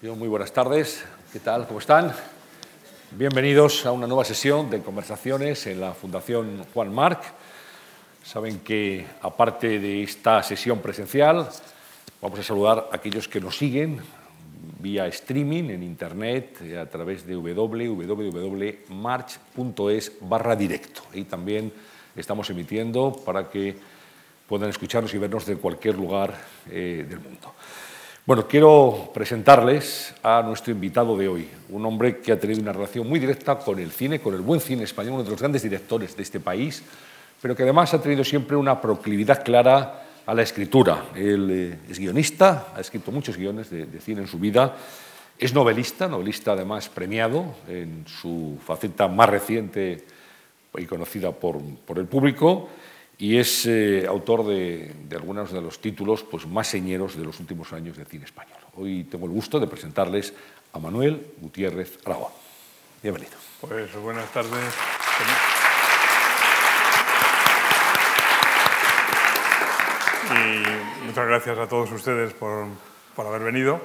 Muy buenas tardes, ¿qué tal? ¿Cómo están? Bienvenidos a una nueva sesión de conversaciones en la Fundación Juan Marc. Saben que, aparte de esta sesión presencial, vamos a saludar a aquellos que nos siguen vía streaming en Internet a través de www.march.es barra directo. Y también estamos emitiendo para que puedan escucharnos y vernos de cualquier lugar eh, del mundo. Bueno, quiero presentarles a nuestro invitado de hoy, un hombre que ha tenido una relación muy directa con el cine, con el buen cine español, uno de los grandes directores de este país, pero que además ha tenido siempre una proclividad clara a la escritura. Él eh, es guionista, ha escrito muchos guiones de, de cine en su vida, es novelista, novelista además premiado en su faceta más reciente y conocida por, por el público, y es eh, autor de, de, algunos de los títulos pues, más señeros de los últimos años del cine español. Hoy tengo el gusto de presentarles a Manuel Gutiérrez Aragón. Bienvenido. Pues buenas tardes. Y muchas gracias a todos ustedes por, por haber venido,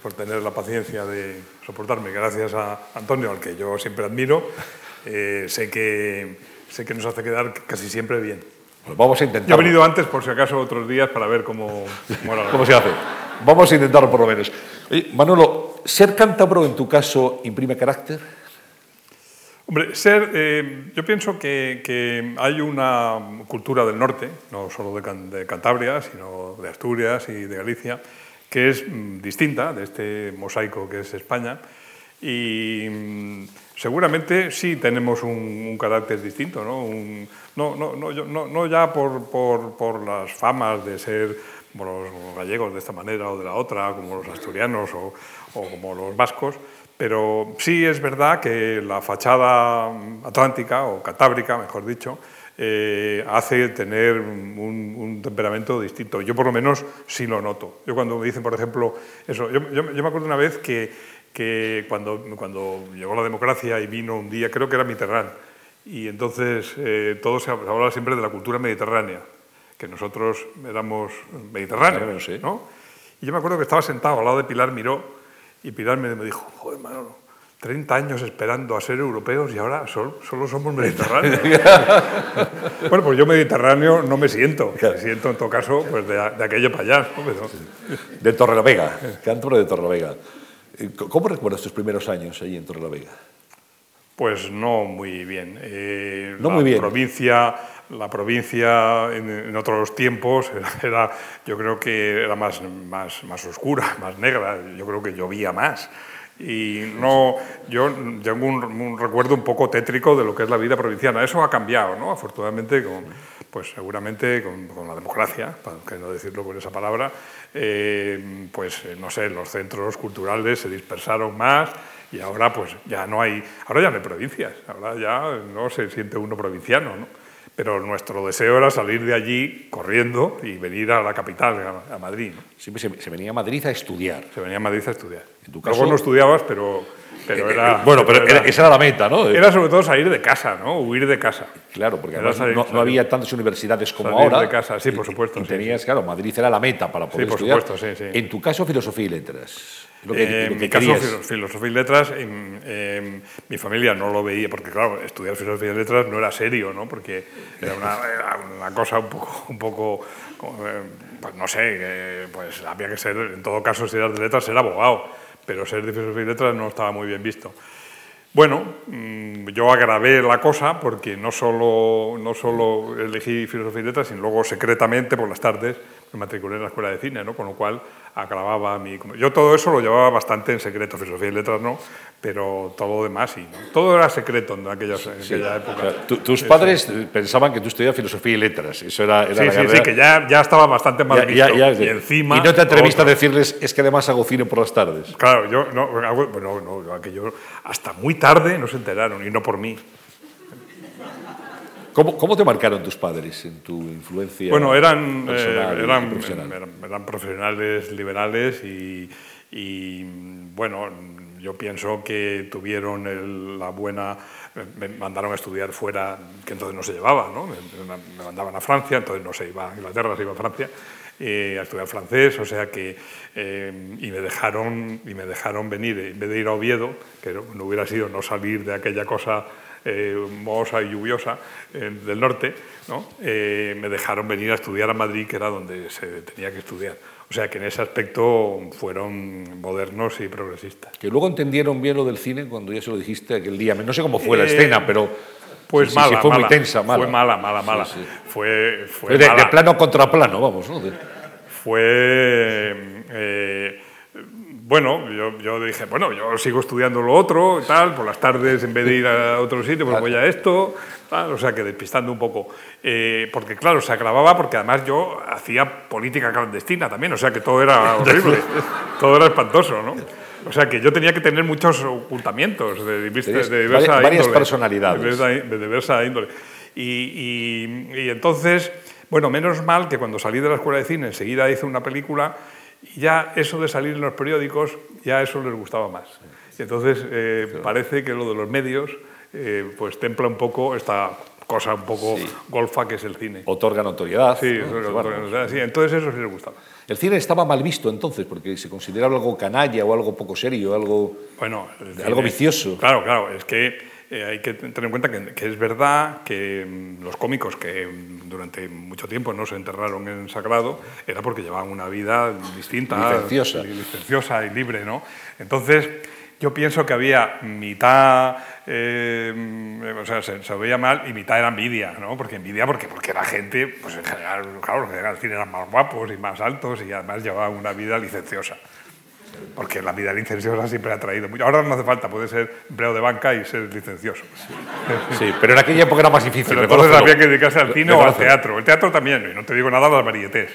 por tener la paciencia de soportarme. Gracias a Antonio, al que yo siempre admiro. Eh, sé, que, sé que nos hace quedar casi siempre bien. Pues vamos a intentar. Yo he venido antes, por si acaso, otros días para ver cómo, cómo, ¿Cómo se hace. Vamos a intentarlo por lo menos. Oye, Manolo, ¿ser cántabro en tu caso imprime carácter? Hombre, ser, eh, yo pienso que, que, hay una cultura del norte, no solo de, Can de, Cantabria, sino de Asturias y de Galicia, que es mm, distinta de este mosaico que es España. Y mm, seguramente sí tenemos un, un carácter distinto, ¿no? Un, no, no, no, no, no, ya por, por, por, las famas de ser como los gallegos de esta manera o de la otra, como los asturianos o, o como los vascos, pero sí es verdad que la fachada atlántica o catábrica, mejor dicho, eh, hace tener un, un, temperamento distinto. Yo por lo menos sí lo noto. Yo cuando me dicen, por ejemplo, eso, yo, yo, yo me acuerdo una vez que, que cuando, cuando llegó la democracia y vino un día, creo que era Mitterrand, y entonces eh, todo se hablaba siempre de la cultura mediterránea, que nosotros éramos mediterráneos, sí. ¿no? Y yo me acuerdo que estaba sentado al lado de Pilar Miró y Pilar me, me dijo, joder, Manolo, 30 años esperando a ser europeos y ahora solo, solo somos mediterráneos. bueno, pues yo mediterráneo no me siento, me siento en todo caso pues de, de aquello para allá. ¿no? Pero... De Torrelavega, cántabro de Torrelavega. ¿Cómo recuerdas tus primeros años allí en Torrelavega? Pues no muy bien. Eh, no la muy bien. Provincia, la provincia en, en, otros tiempos era, yo creo que era más, más, más oscura, más negra. Yo creo que llovía más. Y no, yo tengo un, un, recuerdo un poco tétrico de lo que es la vida provinciana. Eso ha cambiado, ¿no? Afortunadamente, con, pues seguramente con, con la democracia, para no decirlo con esa palabra, eh, pues no sé, los centros culturales se dispersaron más y ahora pues ya no hay, ahora ya no hay provincias, ahora ya no se siente uno provinciano, ¿no? Pero nuestro deseo era salir de allí corriendo y venir a la capital, a, a Madrid. ¿no? Siempre se, se, venía a Madrid a estudiar. Se venía a Madrid a estudiar. En tu caso, Luego no estudiabas, pero, pero eh, era... eh, bueno, pero era, esa era la meta, ¿no? Era sobre todo salir de casa, ¿no? Huir de casa. Claro, porque Era además salir- no, no había tantas universidades como salir ahora. de casa, sí, por supuesto, Y sí, tenías, claro, Madrid era la meta para poder por estudiar. supuesto, sí, sí. En tu caso, filosofía y letras. Que, Eh, en mi caso, filosofía y letras, en, mi familia no lo veía, porque claro, estudiar filosofía y letras no era serio, ¿no? Porque era una, era una cosa un poco, un poco eh, pues no sé, eh, pues había que ser, en todo caso, si eras de letras, ser abogado, pero ser de filosofía y letras no estaba muy bien visto. Bueno, mm, yo agravé la cosa porque no solo, no solo elegí filosofía y letras, sino luego secretamente por las tardes me matriculé en la escuela de cine, ¿no? con lo cual agravaba mi... Yo todo eso lo llevaba bastante en secreto, filosofía y letras no, pero todo lo demás sí. ¿no? Todo era secreto en aquella, en aquella época. O sea, tu- tus padres pensaban que tú estudiabas filosofía y letras. Eso era, era Sí, la sí, carrera. sí, que ya, ya estaba bastante mal Ya- visto. ya- y encima... y no te atreviste a decirles, es que además hago cine por las tardes. Claro, yo no, bueno, no, aquello hasta muy tarde no se enteraron y no por mí. ¿Cómo, cómo te marcaron tus padres en tu influencia Bueno, eran, personal eh, eran, profesional? eran, eran profesionales liberales y, y, bueno, yo pienso que tuvieron el- la buena... Me mandaron a estudiar fuera, que entonces no se llevaba, ¿no? Me, mandaban a Francia, entonces no se iba a Inglaterra, se iba a Francia. eh, a estudiar francés, o sea que, eh, y, me dejaron, y me dejaron venir, en vez de ir a Oviedo, que no hubiera sido no salir de aquella cosa eh, y lluviosa del norte, ¿no? me dejaron venir a estudiar a Madrid, que era donde se tenía que estudiar. O sea que en ese aspecto fueron modernos y progresistas. Que luego entendieron bien lo del cine cuando ya se lo dijiste aquel día. No sé cómo fue la escena, pero pues mala, fue muy tensa, mala. Fue mala, mala, mala. Fue, fue de, plano contra plano, vamos. ¿no? Fue... Eh, bueno, yo, yo, dije, bueno, yo sigo estudiando lo otro, tal, por las tardes en vez de ir a otro sitio, pues voy a esto, tal, o sea que despistando un poco. Eh, porque claro, se agravaba porque además yo hacía política clandestina también, o sea que todo era horrible, todo era espantoso, ¿no? O sea que yo tenía que tener muchos ocultamientos de, de diversa varias personalidades. De diversa, índole. Y, y, entonces, bueno, menos mal que cuando salí de la escuela de cine enseguida hice una película y ya eso de salir en los periódicos, ya eso les gustaba más. Y entonces eh, parece que lo de los medios eh, pues templa un poco esta cosa un poco golfa que es el cine. Otorga notoriedad. Sí, sí, entonces eso sí les gustaba. El cine estaba mal visto entonces, porque se consideraba algo canalla o algo poco serio, algo, bueno, algo vicioso. Claro, claro, es que eh, hay que tener en cuenta que, es verdad que mm, los cómicos que mm, durante mucho tiempo no se enterraron en sagrado era porque llevaban una vida distinta, licenciosa, licenciosa y libre, ¿no? Entonces, yo pienso que había mitad, eh, o sea, se, veía mal y mitad era envidia, ¿no? Porque envidia, porque, porque la gente, pues en general, claro, los que cine eran más guapos y más altos y además llevaban una vida licenciosa. Porque la vida licenciosa siempre ha traído mucho. Ahora no hace falta, puede ser empleado de banca y ser licencioso. Sí, pero en aquella época era más difícil. Pero entonces había que dedicarse al cine o al teatro. El teatro también, y no te digo nada de las varietés.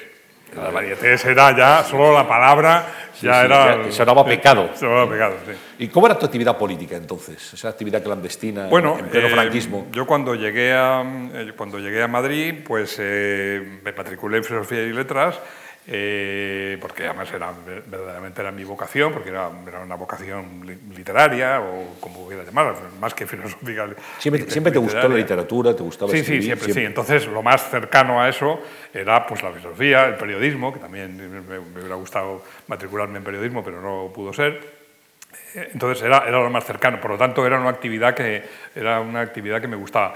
La varietés era ya solo la palabra, ya era. Ya sonaba pecado. Sonaba pecado, sí. ¿Y cómo era tu actividad política entonces? Esa actividad clandestina bueno, en pleno eh, franquismo. Yo cuando llegué a, eh, cuando llegué a Madrid, pues eh, me matriculé en Filosofía y Letras eh, porque además era, verdaderamente era mi vocación, porque era, una vocación literaria, o como hubiera llamar, más que filosófica. ¿Siempre, siempre te gustó la literatura? ¿Te gustaba Sí, sí, siempre, sí. Entonces, lo más cercano a eso era pues, la filosofía, el periodismo, que también me, hubiera gustado matricularme en periodismo, pero no pudo ser. Eh, entonces, era, era lo más cercano. Por lo tanto, era una actividad que, era una actividad que me gustaba.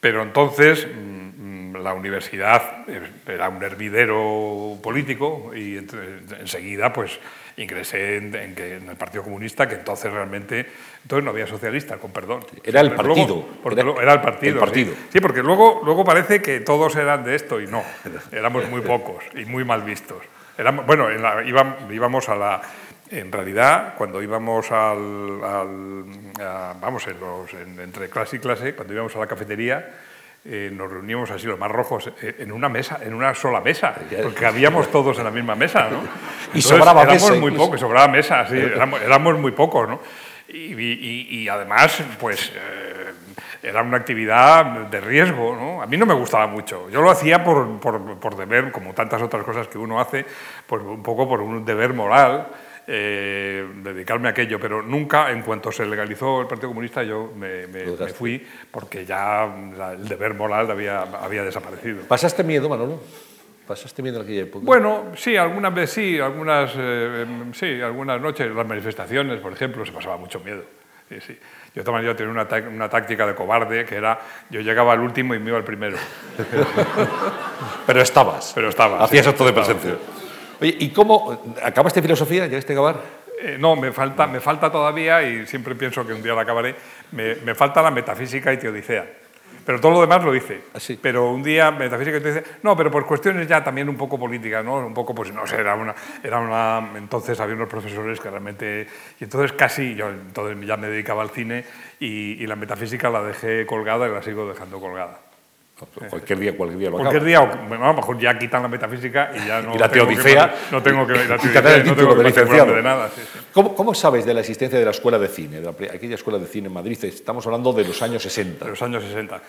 Pero entonces mm, la universidad era un hervidero político y enseguida pues ingresé en, el Partido Comunista, que entonces realmente entonces no había socialistas, con perdón. Era el partido. era, el partido. partido. Sí. porque luego, luego parece que todos eran de esto y no. Éramos muy pocos y muy mal vistos. Éramos, bueno, íbamos a la en realidad, cuando íbamos al, vamos, entre clase y clase, cuando íbamos a la cafetería, eh, nos reuníamos así los más rojos eh, en una mesa, en una sola mesa, porque habíamos todos en la misma mesa, ¿no? y sobraba éramos muy pocos, sobraba mesa, sí, éramos, muy pocos, ¿no? Y, además, pues eh, era una actividad de riesgo, ¿no? A mí no me gustaba mucho. Yo lo hacía por, por, por deber, como tantas otras cosas que uno hace, pues un poco por un deber moral eh, dedicarme a aquello, pero nunca, en cuanto se legalizó el Partido Comunista, yo me, fui porque ya el deber moral había, había desaparecido. ¿Pasaste miedo, Manolo? ¿Pasaste miedo en aquella época? Bueno, sí, algunas veces sí, algunas, eh, sí, algunas noches, las manifestaciones, por ejemplo, se pasaba mucho miedo. Sí, sí. Yo también yo tenía una, una, táctica de cobarde que era yo llegaba al último y me iba al primero. Pero estabas. Pero estaba. Hacías acto de presencia. Oye, ¿y cómo acabaste filosofía? ¿Llegaste a acabar? Eh, no, me falta, me falta todavía, y siempre pienso que un día la acabaré, me, me falta la metafísica y teodicea. Pero todo lo demás lo hice. Así. Ah, pero un día metafísica y teodicea... No, pero por cuestiones ya también un poco políticas, ¿no? Un poco, pues no sé, era una, era una... Entonces había unos profesores que realmente... Y entonces casi, yo entonces ya me dedicaba al cine y, y la metafísica la dejé colgada y la sigo dejando colgada. Cualquier día, cualquier día lo Cualquier día, a lo mejor ya quitan la metafísica y ya no. Y la teodicea. no tengo que. La teodicea, el título no de licenciado. De nada, ¿Cómo, ¿Cómo, sabes de la existencia de la escuela de cine, de aquella escuela de cine en Madrid? Estamos hablando de los años 60. De los años 60.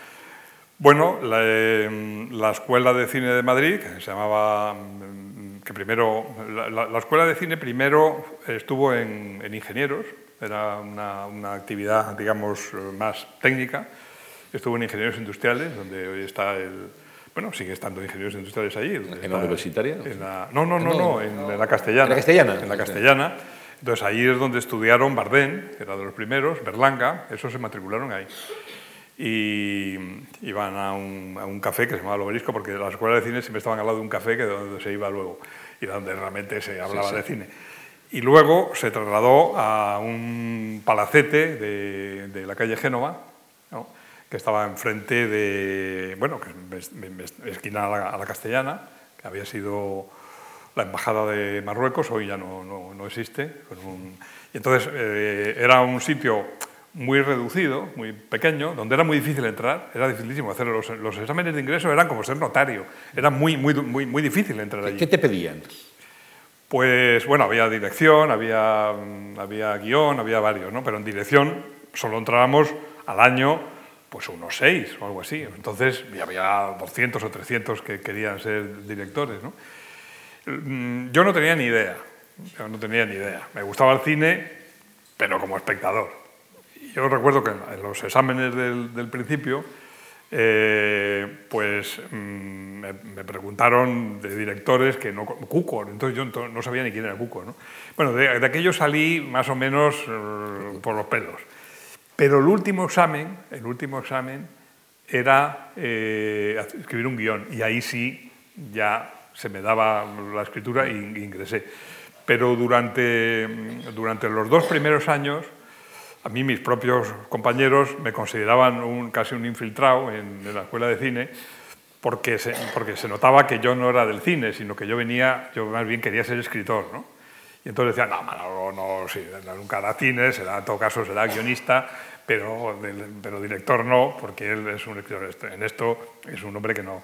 Bueno, la, em, la escuela de cine de Madrid, que se llamaba. Mm, que primero. La, la escuela de cine primero estuvo en, en ingenieros, era una, una actividad, digamos, más técnica Estuvo en Ingenieros Industriales, donde hoy está el bueno, sigue estando ingenieros industriales allí. ¿En la universitaria? no, no, no, no, en, la castellana. ¿En la castellana? En la castellana. Entonces ahí es donde estudiaron Bardén, que era de los primeros, Berlanga, esos se matricularon ahí. Y iban a un, a un café que se llamaba El Obelisco, porque la escuela de cine siempre estaban al lado de un café que donde se iba luego y donde realmente se hablaba de cine. Y luego se trasladó a un palacete de, de la calle Génova, que estaba enfrente de, bueno, que esquina a la, castellana, que había sido la embajada de Marruecos, hoy ya no, no, existe. y entonces eh, era un sitio muy reducido, muy pequeño, donde era muy difícil entrar, era dificilísimo hacer los, los exámenes de ingreso, eran como ser notario, era muy, muy, muy, muy difícil entrar allí. ¿Qué te pedían? Pues bueno, había dirección, había, había guion, había varios, ¿no? pero en dirección solo entrábamos al año pues unos seis o algo así. Entonces había 200 o 300 que querían ser directores. ¿no? Mm, yo no tenía ni idea, yo no tenía ni idea. Me gustaba el cine, pero como espectador. Yo recuerdo que en los exámenes del, principio, eh, pues mm, me, preguntaron de directores que no... Cuco, entonces yo no sabía ni quién era Cuco. ¿no? Bueno, de, de aquello salí más o menos eh, por los pelos. Pero el último examen, el último examen era eh, escribir un guion y ahí sí ya se me daba la escritura e ingresé. Pero durante, durante los dos primeros años, a mí mis propios compañeros me consideraban un, casi un infiltrado en, la escuela de cine porque se, porque se notaba que yo no era del cine, sino que yo venía, yo más bien quería ser escritor. ¿no? Y entonces decían, no, no, no, sí, nunca hará cine, será, en todo caso será guionista, pero, pero director no, porque él es un escritor. En esto es un hombre que no.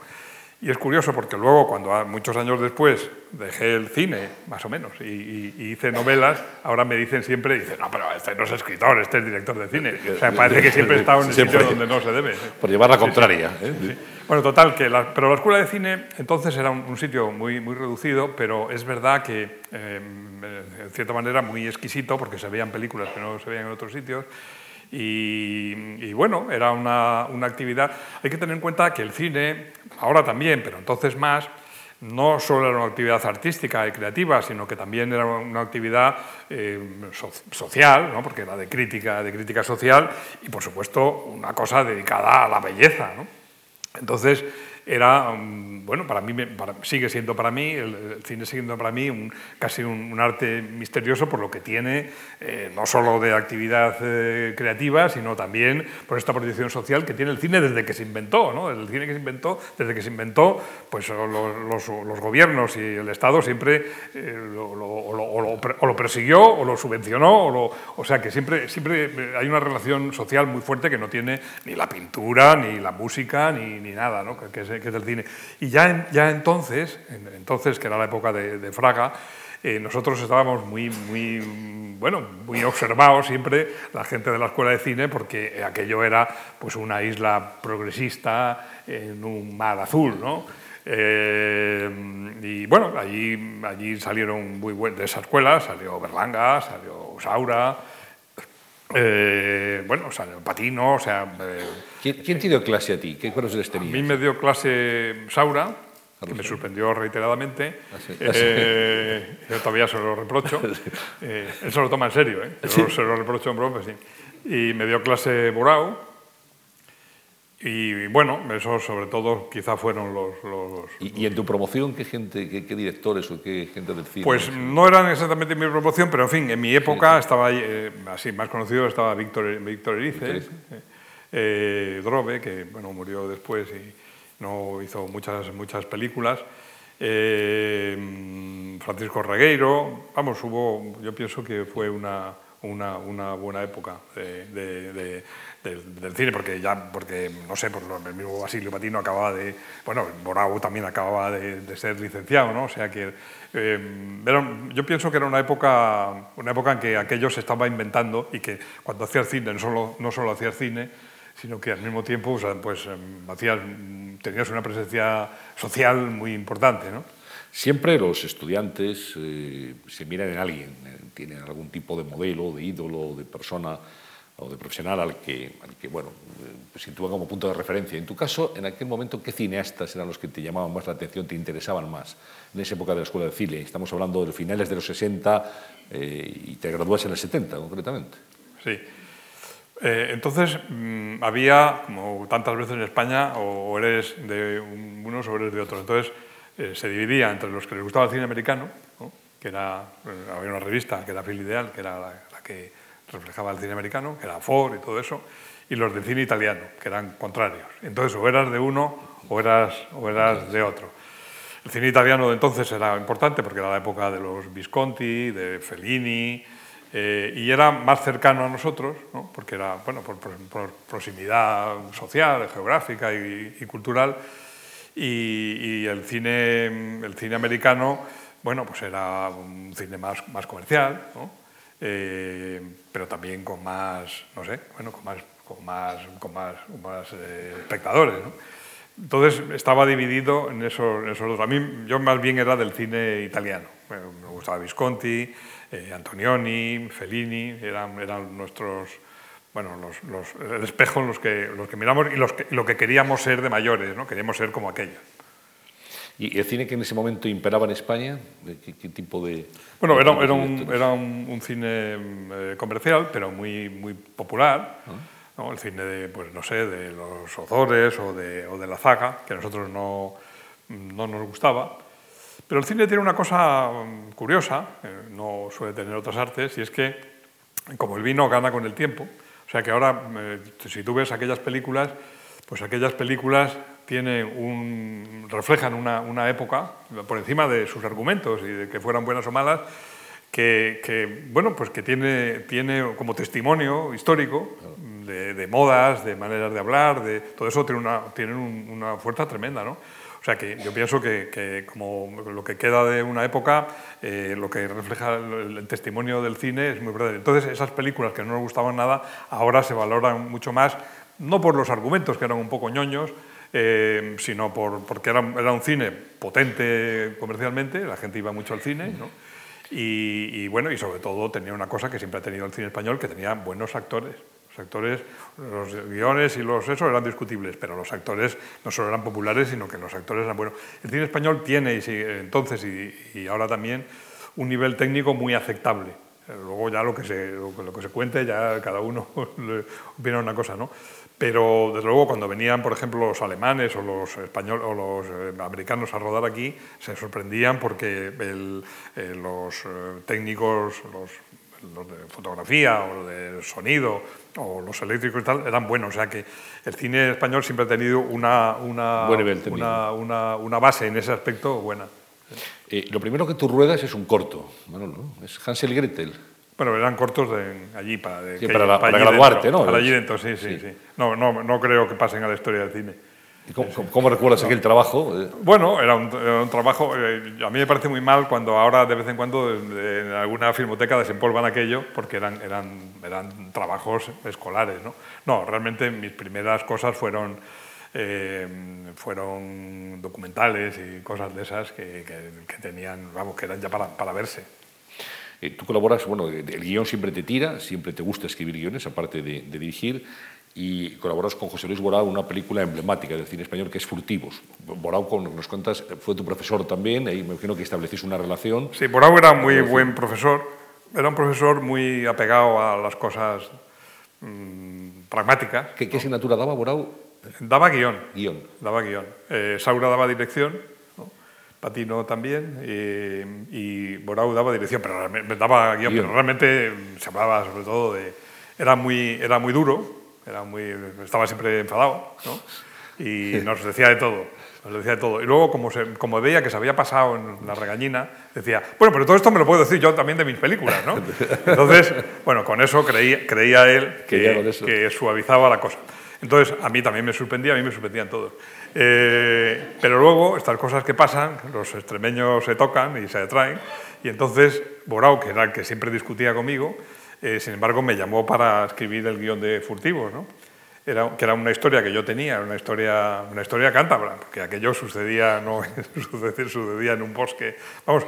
Y es curioso porque luego, cuando muchos años después dejé el cine, más o menos, y, hice novelas, ahora me dicen siempre, dicen, no, pero este no es escritor, este es director de cine. O sea, parece que siempre he estado en el sitio donde no se debe. Por llevar la contraria. ¿eh? Bueno, total, que la, pero la escuela de cine entonces era un, sitio muy, muy reducido, pero es verdad que, eh, en cierta manera, muy exquisito, porque se veían películas que no se veían en otros sitios. Y, bueno, era una, una, actividad. Hay que tener en cuenta que el cine, ahora también, pero entonces más, no solo era una actividad artística y creativa, sino que también era una actividad eh, social, ¿no? porque era de crítica, de crítica social y, por supuesto, una cosa dedicada a la belleza. ¿no? Entonces, era, bueno, para mí, sigue siendo para mí, el, cine sigue siendo para mí un, casi un, arte misterioso por lo que tiene, eh, no solo de actividad eh, creativa, sino también por esta proyección social que tiene el cine desde que se inventó, ¿no? El cine que se inventó, desde que se inventó, pues los, los, gobiernos y el Estado siempre eh, lo, lo, o, lo, persiguió o lo subvencionó, o, o sea que siempre, siempre hay una relación social muy fuerte que no tiene ni la pintura, ni la música, ni, ni nada, ¿no? que, es, que es el cine. Ya, entonces, entonces, que era la época de, Fraga, eh, nosotros estábamos muy, muy, bueno, muy observados siempre, la gente de la escuela de cine, porque aquello era pues, una isla progresista en un mar azul, ¿no? Eh, y bueno, allí, allí salieron muy buenos, de esa escuela salió Berlanga, salió Saura, eh, bueno, salió Patino, o sea... ¿Quién, te dio clase a ti? ¿Qué conoces tenías? A mí me dio clase Saura, que me sorprendió reiteradamente. Ah, eh, yo todavía se lo reprocho. Eh, él se lo toma en serio, ¿eh? Yo se lo reprocho en broma, sí. Y me dio clase Borao. Y bueno, eso sobre todo quizá fueron los... ¿Y, en tu promoción qué gente, qué, directores o qué gente del cine? Pues no eran exactamente mi promoción, pero en fin, en mi época estaba, eh, así más conocido, estaba Víctor, Víctor Erice. Eh, Drobe, que bueno, murió después y no hizo muchas, muchas películas. Eh, Francisco Regueiro, vamos, hubo, yo pienso que fue una, una, una buena época de, del, cine, porque ya, porque no sé, por el mismo Basilio Patino acababa de, bueno, Borau también acababa de, ser licenciado, ¿no? O sea que, eh, yo pienso que era una época, una época en que aquello se estaba inventando y que cuando hacías cine no solo, no solo hacías cine, sino que al mismo tiempo pues, em, tenías una presencia social muy importante. ¿no? Siempre los estudiantes eh, se miran en alguien, eh, tienen algún tipo de modelo, de ídolo, de persona o de profesional al que, al que bueno, eh, sitúa como punto de referencia. En tu caso, en aquel momento, ¿qué cineastas eran los que te llamaban más la atención, te interesaban más en esa época de la escuela de cine? Estamos hablando de los finales de los 60 eh, y te gradúas en el 70, concretamente. Sí. Eh, entonces, mm, había, como tantas veces en España, o eres de unos o eres de otros. Entonces, se dividía entre los que les gustaba el cine americano, que era, había una revista que era Fil Ideal, que era la que reflejaba el cine americano, que era Ford y todo eso, y los del cine italiano, que eran contrarios. Entonces, o eras de uno o eras, o eras de otro. El cine italiano de entonces era importante porque era la época de los Visconti, de Fellini, eh, y era más cercano a nosotros, porque era bueno, por, proximidad social, geográfica y, cultural, y, el, cine, el cine americano bueno, pues era un cine más, más comercial, ¿no? Eh, pero también con más, no sé, bueno, con más, con más, con más, más eh, espectadores. Entonces estaba dividido en esos, esos, dos. A mí yo más bien era del cine italiano. me gustaba Visconti, eh, Antonioni, Fellini, eran, eran nuestros, bueno, los, los, el espejo en los que, los que miramos y los que, lo que queríamos ser de mayores, ¿no? queríamos ser como aquellos. ¿Y el cine que en ese momento imperaba en España? ¿Qué, tipo de...? Bueno, era, era, un, era un, cine eh, comercial, pero muy, muy popular. Ah. El cine de, pues no sé, de los Ozores o de, o de la Zaga, que a nosotros no, no nos gustaba. Pero el cine tiene una cosa mm, curiosa, eh, no suele tener otras artes, y es que, como el vino gana con el tiempo, o sea que ahora, eh, si tú ves aquellas películas, pues aquellas películas tiene un, reflejan una, una, época, por encima de sus argumentos y de que fueran buenas o malas, que, que bueno, pues que tiene, tiene como testimonio histórico de, de, modas, de maneras de hablar, de, todo eso tiene una, tiene una fuerza tremenda, ¿no? O sea que yo pienso que, que, como lo que queda de una época, eh, lo que refleja el, el, testimonio del cine es muy verdadero. Entonces esas películas que no nos gustaban nada, ahora se valoran mucho más, no por los argumentos que eran un poco ñoños, eh, sino por, porque era, era, un cine potente comercialmente, la gente iba mucho al cine, ¿no? y, bueno, y sobre todo tenía una cosa que siempre ha tenido el cine español, que tenía buenos actores. Los actores, los guiones y los esos eran discutibles, pero los actores no solo eran populares, sino que los actores eran buenos. El cine español tiene, y entonces y, y ahora también, un nivel técnico muy aceptable. Luego ya lo que se, lo que se cuente, ya cada uno opina una cosa, ¿no? Pero desde luego cuando venían, por ejemplo, los alemanes o los españoles o los eh, americanos a rodar aquí, se sorprendían porque eh, los eh, técnicos, los, de fotografía o de sonido o los eléctricos y tal eran buenos. O sea que el cine español siempre ha tenido una, una, una, una, base en ese aspecto buena. lo primero que tú ruedas es un corto, ¿no? es Hansel y Gretel. Bueno, eran cortos de allí para, de, para, graduarte, ¿no? Para allí dentro, sí, sí, sí. No, no, no creo que pasen a la historia del cine. ¿Y cómo, recuerdas aquel trabajo? Eh, bueno, era un, trabajo. Eh, a mí me parece muy mal cuando ahora de vez en cuando en alguna filmoteca desempolvan aquello porque eran, eran, eran trabajos escolares. ¿no? no, realmente mis primeras cosas fueron, eh, fueron documentales y cosas de esas que, que, tenían, vamos, que eran ya para, para verse. Eh, tú colaboras, bueno, el guion siempre te tira, siempre te gusta escribir guiones, aparte de, dirigir, y colaboras con José Luis Borao en una película emblemática del cine español que es Furtivos. Borao, con nos cuentas, fue tu profesor también, y me imagino que establecís una relación. Sí, Borao era muy buen profesor, era un profesor muy apegado a las cosas mmm, pragmáticas. ¿Qué, ¿Qué, asignatura daba Borao? Daba guion. Guión. Daba guion. Eh, Saura daba dirección Patino también, y, Borau daba dirección, pero daba guion, pero realmente se hablaba sobre todo de... Era muy, era muy duro, era muy, estaba siempre enfadado, ¿no? y nos decía de todo. Nos decía de todo. Y luego, como, se, como veía que se había pasado en la regañina, decía, bueno, pero todo esto me lo puedo decir yo también de mis películas, ¿no? Entonces, bueno, con eso creía, creía él que, que suavizaba la cosa. Entonces, a mí también me sorprendía, a mí me sorprendían todos. Eh, pero luego, estas cosas que pasan, los extremeños se tocan y se atraen, y entonces Borao, que era el que siempre discutía conmigo, eh, sin embargo me llamó para escribir el guion de Furtivos, ¿no? Era, que era una historia que yo tenía, una historia, una historia cántabra, porque aquello sucedía, no sucedía en un bosque. Vamos,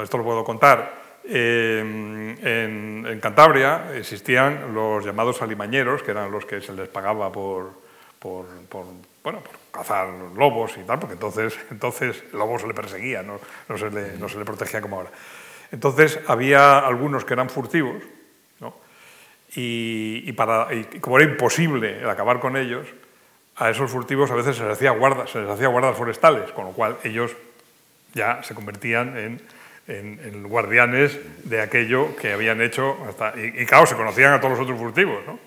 esto lo puedo contar. en, en, Cantabria existían los llamados alimañeros, que eran los que se les pagaba por, por, bueno, por cazar lobos y tal, porque entonces, entonces el lobo se le perseguía, no, no, se le, protegía como ahora. Entonces había algunos que eran furtivos, ¿no? y, y, para, y como era imposible acabar con ellos, a esos furtivos a veces se les hacía guardas, se les hacía guardas forestales, con lo cual ellos ya se convertían en en, guardianes de aquello que habían hecho. Hasta, y, claro, se conocían a todos los otros furtivos. ¿no?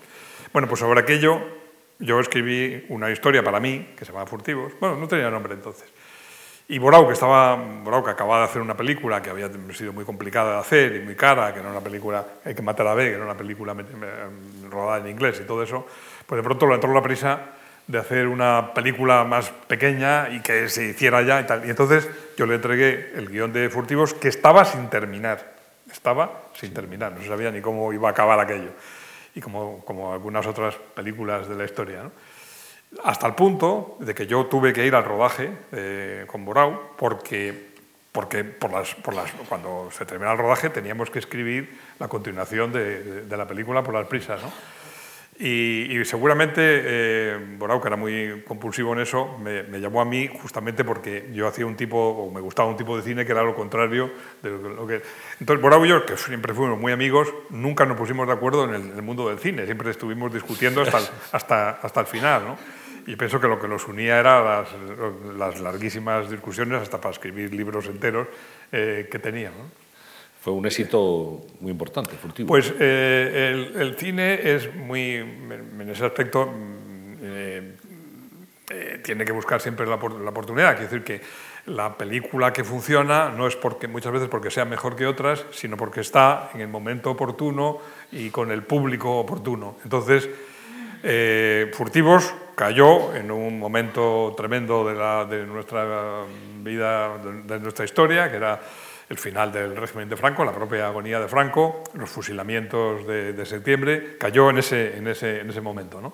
Bueno, pues sobre aquello yo escribí una historia para mí que se llamaba Furtivos. Bueno, no tenía nombre entonces. Y Borau, que, estaba, Borau, que acababa de hacer una película que había sido muy complicada de hacer y muy cara, que era una película, hay que matar a B, que era una película rodada en inglés y todo eso, pues de pronto le entró la prisa de hacer una película más pequeña y que se hiciera ya y tal. Y entonces yo le entregué el guion de Furtivos que estaba sin terminar. Estaba sin terminar, no se sabía ni cómo iba a acabar aquello. Y como, como algunas otras películas de la historia. Hasta el punto de que yo tuve que ir al rodaje eh, con Borau porque, porque por las, por las, cuando se termina el rodaje teníamos que escribir la continuación de, de, de la película por las prisas. ¿no? Y, seguramente eh, Borau, que era muy compulsivo en eso, me, llamó a mí justamente porque yo hacía un tipo, o me gustaba un tipo de cine que era lo contrario de lo que... Entonces, Borau y yo, que siempre fuimos muy amigos, nunca nos pusimos de acuerdo en el, mundo del cine, siempre estuvimos discutiendo hasta el, hasta, hasta el final, ¿no? Y pienso que lo que nos unía era las, las larguísimas discusiones, hasta para escribir libros enteros eh, que teníamos. ¿no? fue un éxito muy importante, Furtivo. Pues eh, el, cine es muy, en ese aspecto, mm, eh, eh, tiene que buscar siempre la, oportunidad. Quiere decir que la película que funciona no es porque muchas veces porque sea mejor que otras, sino porque está en el momento oportuno y con el público oportuno. Entonces, Furtivos cayó en un momento tremendo de, de nuestra vida, de nuestra historia, que era el final del régimen de Franco, la propia agonía de Franco, los fusilamientos de, septiembre, cayó en ese, en ese, en ese momento. ¿no?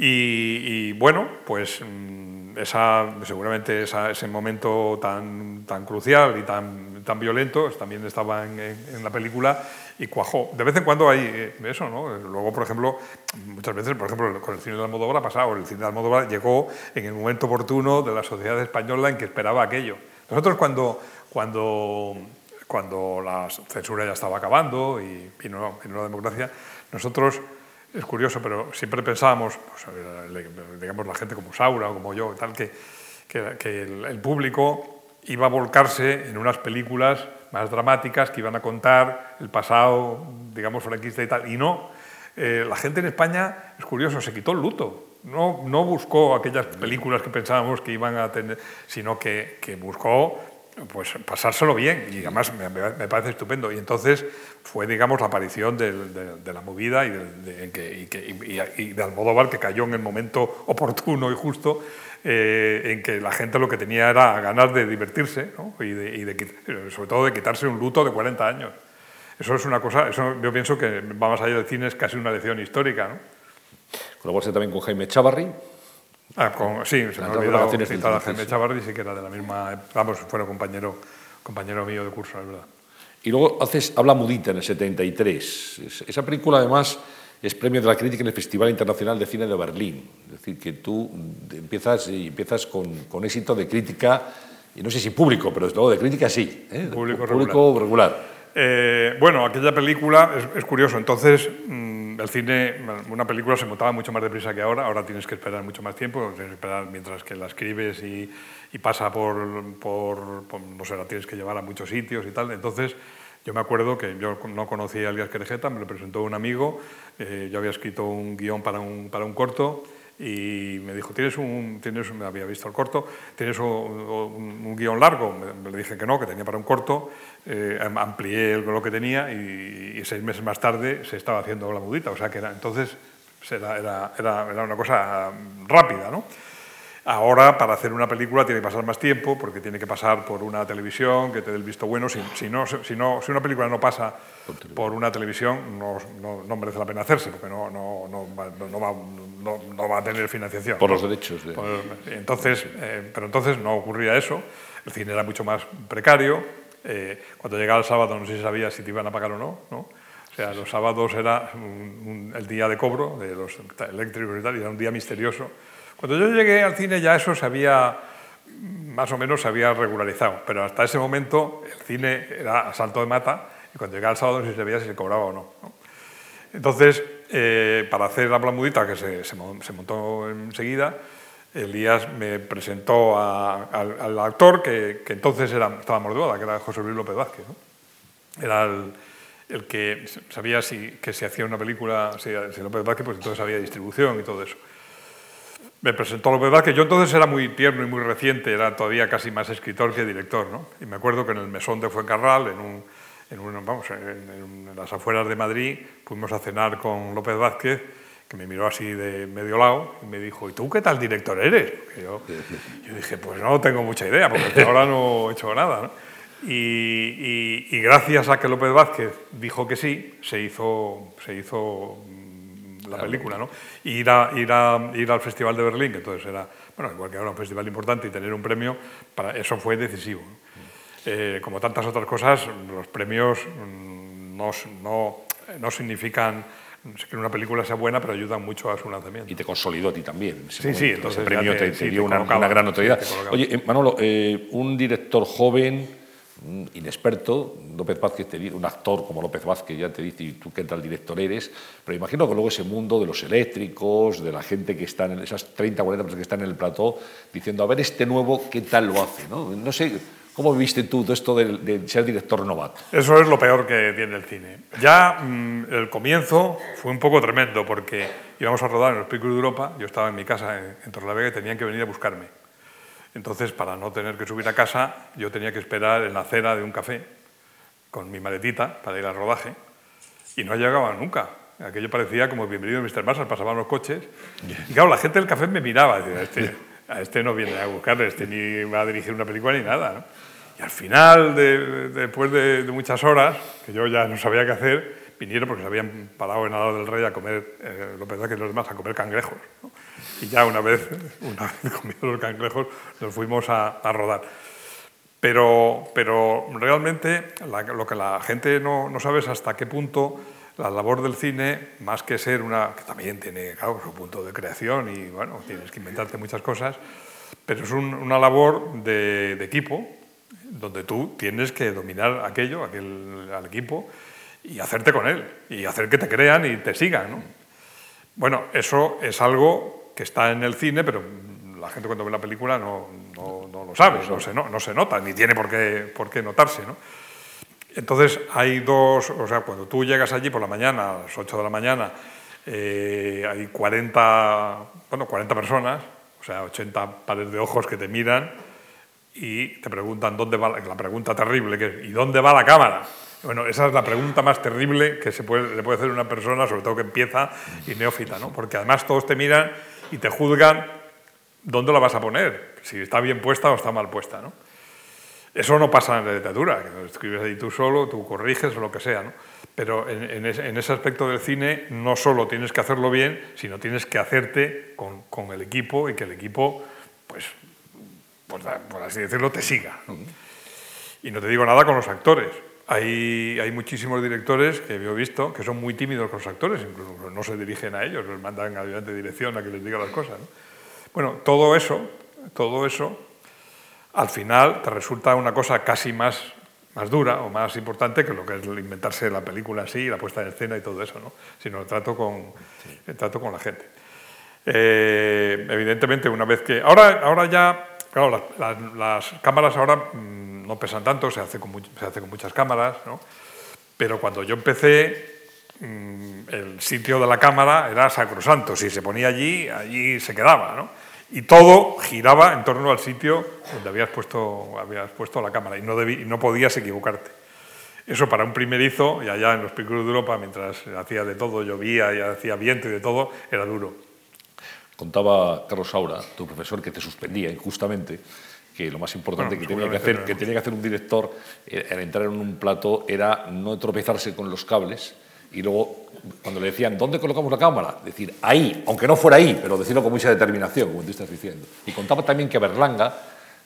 Y, bueno, pues mm, esa, seguramente ese momento tan, tan crucial y tan, tan violento también estaba en, en, la película y cuajó. De vez en cuando hay eh, eso, ¿no? Luego, por ejemplo, muchas veces, por ejemplo, con el cine de Almodóvar ha pasado, el cine de Almodóvar llegó en el momento oportuno de la sociedad española en que esperaba aquello. Nosotros cuando cuando, cuando la censura ya estaba acabando y vino, la democracia, nosotros, es curioso, pero siempre pensábamos, pues, digamos la gente como Saura o como yo, tal, que, que, el, público iba a volcarse en unas películas más dramáticas que iban a contar el pasado, digamos, franquista y tal. Y no, eh, la gente en España, es curioso, se quitó el luto. No, no buscó aquellas películas que pensábamos que iban a tener, sino que, que buscó pues pasárselo bien y además me, parece estupendo. Y entonces fue, digamos, la aparición de, la movida y de, y, de Almodóvar que cayó en el momento oportuno y justo eh, en que la gente lo que tenía era ganas de divertirse y, de, sobre todo de quitarse un luto de 40 años. Eso es una cosa, eso yo pienso que va más allá del cine, es casi una lección histórica. ¿no? Colaboraste también con Jaime Chavarri. Ah, sí, se me ha olvidado citar a Jaime Chavarri, sí que era de la misma... Vamos, fue compañero, compañero mío de curso, es verdad. Y luego haces Habla Mudita en el 73. Esa película, además, es premio de la crítica en el Festival Internacional de Cine de Berlín. Es decir, que tú empiezas, y empiezas con, con éxito de crítica, y no sé si público, pero desde luego de crítica sí. ¿eh? Público, público regular. Eh, bueno, aquella película es, curioso. Entonces, mm, el cine, una película se montaba mucho más deprisa que ahora. Ahora tienes que esperar mucho más tiempo, tienes que esperar mientras que la escribes y, pasa por, no sé, la tienes que llevar a muchos sitios y tal. Entonces, yo me acuerdo que yo no conocía a Elías Querejeta, me lo presentó un amigo. Eh, yo había escrito un guion para un, para un corto y me dijo, ¿tienes un, tienes, me había visto el corto, ¿tienes un, un, guion largo? Me, le dije que no, que tenía para un corto, eh, amplié lo que tenía y, seis meses más tarde se estaba haciendo la mudita, o sea que era, entonces era, era, era una cosa rápida, ¿no? Ahora, para hacer una película tiene que pasar más tiempo, porque tiene que pasar por una televisión que te dé el visto bueno. Si, si, no, si, no, si una película no pasa por una televisión, no, no, merece la pena hacerse, porque no, va, a tener financiación. Por los derechos. entonces, eh, pero entonces no ocurría eso. El cine era mucho más precario eh, cuando llegaba el sábado no se sabía si te iban a pagar o no, ¿no? O sea, los sábados era el día de cobro de los eléctricos y tal, y era un día misterioso. Cuando yo llegué al cine ya eso se había, más o menos se había regularizado, pero hasta ese momento el cine era a salto de mata y cuando llegaba el sábado no se sabía si se cobraba o no. Entonces, eh, para hacer la blamudita que se, montó enseguida, Elías me presentó al, actor que, entonces era, estaba morduada, que era José Luis López Vázquez. Era el, que sabía si, que se hacía una película, si, si, López Vázquez, pues entonces había distribución y todo eso. Me presentó López Vázquez, yo entonces era muy tierno y muy reciente, era todavía casi más escritor que director. ¿no? Y me acuerdo que en el mesón de Fuencarral, en un en, vamos, en, las afueras de Madrid, fuimos a cenar con López Vázquez, que me miró así de medio lado y me dijo, ¿y tú qué tal director eres? Yo, yo, dije, pues no tengo mucha idea, porque hasta ahora no he hecho nada. Y, y, gracias a que López Vázquez dijo que sí, se hizo, se hizo mm, la película. ¿no? Ir, a, ir, a, ir al Festival de Berlín, que entonces era, bueno, igual que ahora un festival importante, y tener un premio, para, eso fue decisivo. Eh, como tantas otras cosas, los premios mm, no, no, no significan que una película sea buena, pero ayudan mucho a su lanzamiento. Y te consolidó a ti también. Sí, sí, entonces. El premio te, dio una, gran notoriedad. Oye, eh, Manolo, eh, un director joven, mm, inexperto, López Vázquez, te un actor como López Vázquez ya te dice, ¿y tú qué tal director eres? Pero imagino que luego ese mundo de los eléctricos, de la gente que está en esas 30, 40 personas que están en el plató, diciendo, a ver, este nuevo, ¿qué tal lo hace? ¿no? sé ¿Cómo viste tú todo esto de, ser director novato? Eso es lo peor que tiene el cine. Ya mm, el comienzo fue un poco tremendo porque íbamos a rodar en los Picos de Europa, yo estaba en mi casa en, en Torrelavega y tenían que venir a buscarme. Entonces, para no tener que subir a casa, yo tenía que esperar en la acera de un café con mi maletita para ir al rodaje y no llegaba nunca. Aquello parecía como bienvenido Mr. Marshall, pasaban los coches. Y claro, la gente del café me miraba, decía, este, este no viene a buscarle, este ni va a dirigir una película ni nada. Y al final, después de, muchas horas, que yo ya no sabía qué hacer, vinieron porque se habían parado en lado del Rey a comer, eh, López que los demás, a comer cangrejos. Y ya una vez, una vez los cangrejos, nos fuimos a, rodar. Pero, pero realmente lo que la gente no, no, sabe es hasta qué punto la labor del cine, más que ser una, que también tiene claro, su punto de creación y bueno, tienes que inventarte muchas cosas, pero es una labor de, de equipo, donde tú tienes que dominar aquello, aquel, al equipo, y hacerte con él, y hacer que te crean y te sigan. Bueno, eso es algo que está en el cine, pero la gente cuando ve la película no, no, no lo sabe, no se, no, se, nota, ni tiene por qué, por qué notarse. Entonces hay dos, o sea, cuando tú llegas allí por la mañana, a las 8 de la mañana, eh, hay 40, bueno, 40 personas, o sea, 80 pares de ojos que te miran, y te preguntan dónde va la, pregunta terrible que ¿y dónde va la cámara? Bueno, esa es la pregunta más terrible que se puede, le puede hacer una persona, sobre todo que empieza y neófita, ¿no? Porque además todos te miran y te juzgan dónde la vas a poner, si está bien puesta o está mal puesta, ¿no? Eso no pasa en la literatura, que escribes ahí tú solo, tú corriges o lo que sea, ¿no? Pero en, ese, aspecto del cine no solo tienes que hacerlo bien, sino tienes que hacerte con, con el equipo y que el equipo pues, por, así decirlo, te siga. Y no te digo nada con los actores. Hay, hay muchísimos directores que yo he visto que son muy tímidos con los actores, incluso no se dirigen a ellos, les mandan de dirección a que les diga las cosas. Bueno, todo eso, todo eso, al final te resulta una cosa casi más, más dura o más importante que lo que es inventarse la película así, la puesta en escena y todo eso, ¿no? sino el trato con, el trato con la gente. Eh, evidentemente, una vez que... Ahora, ahora ya Claro, las, cámaras ahora mm, no pesan tanto, se hace con, se hace con muchas cámaras, ¿no? pero cuando yo empecé, mm, el sitio de la cámara era sacrosanto, si se ponía allí, allí se quedaba, ¿no? y todo giraba en torno al sitio donde habías puesto, habías puesto la cámara y no, debí, no podías equivocarte. Eso para un primerizo, y allá en los picos de Europa, mientras hacía de todo, llovía y hacía viento y de todo, era duro. Contaba Carlos Saura, tu profesor, que te suspendía injustamente, que lo más importante que, tenía que, hacer, que tenía que hacer un director eh, al entrar en un plato era no tropezarse con los cables y luego cuando le decían ¿dónde colocamos la cámara? decir ahí, aunque no fuera ahí, pero decirlo con mucha determinación, como tú estás diciendo. Y contaba también que Berlanga,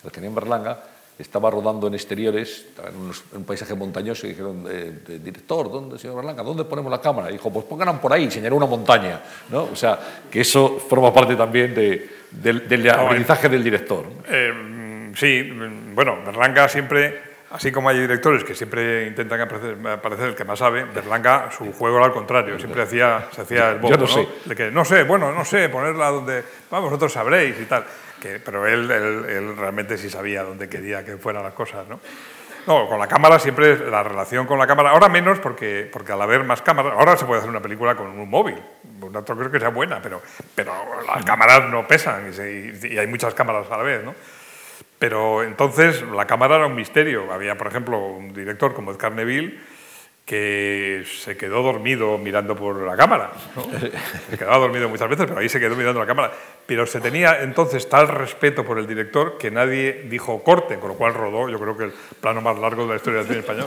el en Berlanga, estaba rodando en exteriores, en, un paisaje montañoso, y dijeron, eh, director, ¿dónde, señor Berlanga, dónde ponemos la cámara? Y dijo, pues pongan por ahí, señaló una montaña. ¿no? O sea, que eso forma parte también de, del, aprendizaje del director. Eh, sí, bueno, Berlanga siempre Así como hay directores que siempre intentan aparecer, el que más sabe, Berlanga su juego era al contrario, siempre hacía, se hacía el bobo, no, Sé. De que no sé, bueno, no sé, ponerla donde, vamos, vosotros sabréis y tal. Que, pero él, él, realmente sí sabía dónde quería que fueran las cosas, ¿no? No, con la cámara siempre la relación con la cámara, ahora menos porque, porque al haber más cámaras, ahora se puede hacer una película con un móvil, no creo que sea buena, pero, pero las cámaras no pesan y, y hay muchas cámaras a la vez, ¿no? Pero entonces la cámara era un misterio. Había, por ejemplo, un director como Edgar Neville que se quedó dormido mirando por la cámara. Se quedaba dormido muchas veces, pero ahí se quedó mirando la cámara. Pero se tenía entonces tal respeto por el director que nadie dijo corte, con lo cual rodó, yo creo que el plano más largo de la historia del cine español.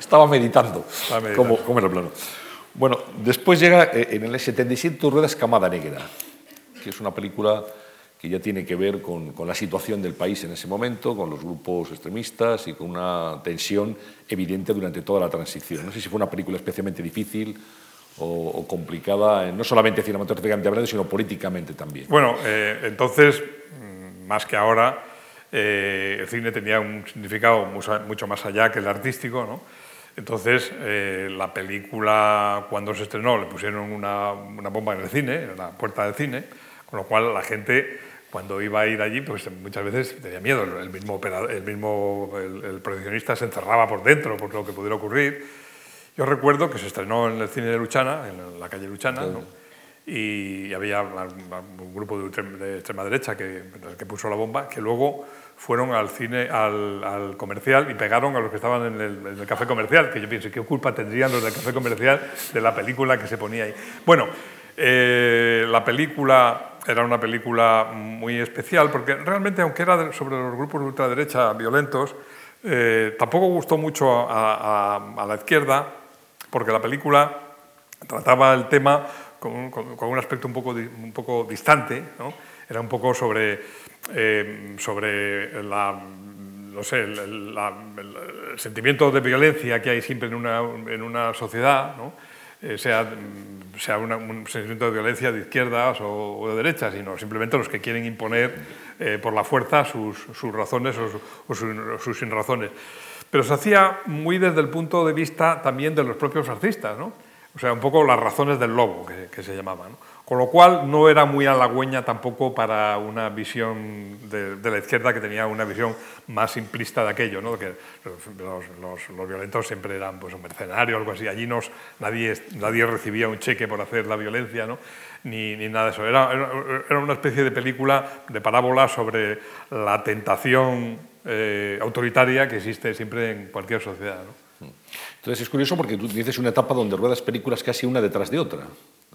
Estaba meditando, Estaba meditando. Como, era el plano. Bueno, después llega eh, en el 77 Tu Rueda Escamada Negra, que es una película que ya tiene que ver con, la situación del país en ese momento, con los grupos extremistas y con una tensión evidente durante toda la transición. No sé si fue una película especialmente difícil o, complicada, no solamente cinematográficamente hablando, sino políticamente también. Bueno, eh, entonces, mm, más que ahora, eh, el cine tenía un significado mucho más allá que el artístico, ¿no? Entonces, eh, la película, cuando se estrenó, le pusieron una, una bomba en el cine, en la puerta del cine, con lo cual la gente cuando iba a ir allí, pues muchas veces tenía miedo. El mismo, el, mismo el, proyeccionista se encerraba por dentro por lo que pudiera ocurrir. Yo recuerdo que se estrenó en el cine de Luchana, en la calle Luchana, y había un grupo de, extrema derecha que, que puso la bomba, que luego fueron al cine, al, comercial y pegaron a los que estaban en el, en el, café comercial, que yo pienso, ¿qué culpa tendrían los del café comercial de la película que se ponía ahí? Bueno, eh, la película era una película muy especial porque realmente, aunque era sobre los grupos de ultraderecha violentos, eh, tampoco gustó mucho a, la izquierda porque la película trataba el tema con, un aspecto un poco, un poco distante, era un poco sobre, eh, sobre la, no sé, el, sentimiento de violencia que hay siempre en una, en una sociedad, ¿no? Eh, sea, sea un sentimiento de violencia de izquierdas o, de derechas, sino simplemente los que quieren imponer eh, por la fuerza sus, sus razones o, sus, sinrazones. Pero se hacía muy desde el punto de vista también de los propios artistas, ¿no? o sea, un poco las razones del lobo, que, que se llamaban. ¿no? Con lo cual no era muy halagüeña tampoco para una visión de, la izquierda que tenía una visión más simplista de aquello, ¿no? que los, violentos siempre eran pues, un mercenario algo así. Allí nos, nadie, nadie recibía un cheque por hacer la violencia, ¿no? ni, ni, nada de eso. Era, era, una especie de película, de parábola sobre la tentación eh, autoritaria que existe siempre en cualquier sociedad. ¿no? Entonces es curioso porque tú dices una etapa donde ruedas películas casi una detrás de otra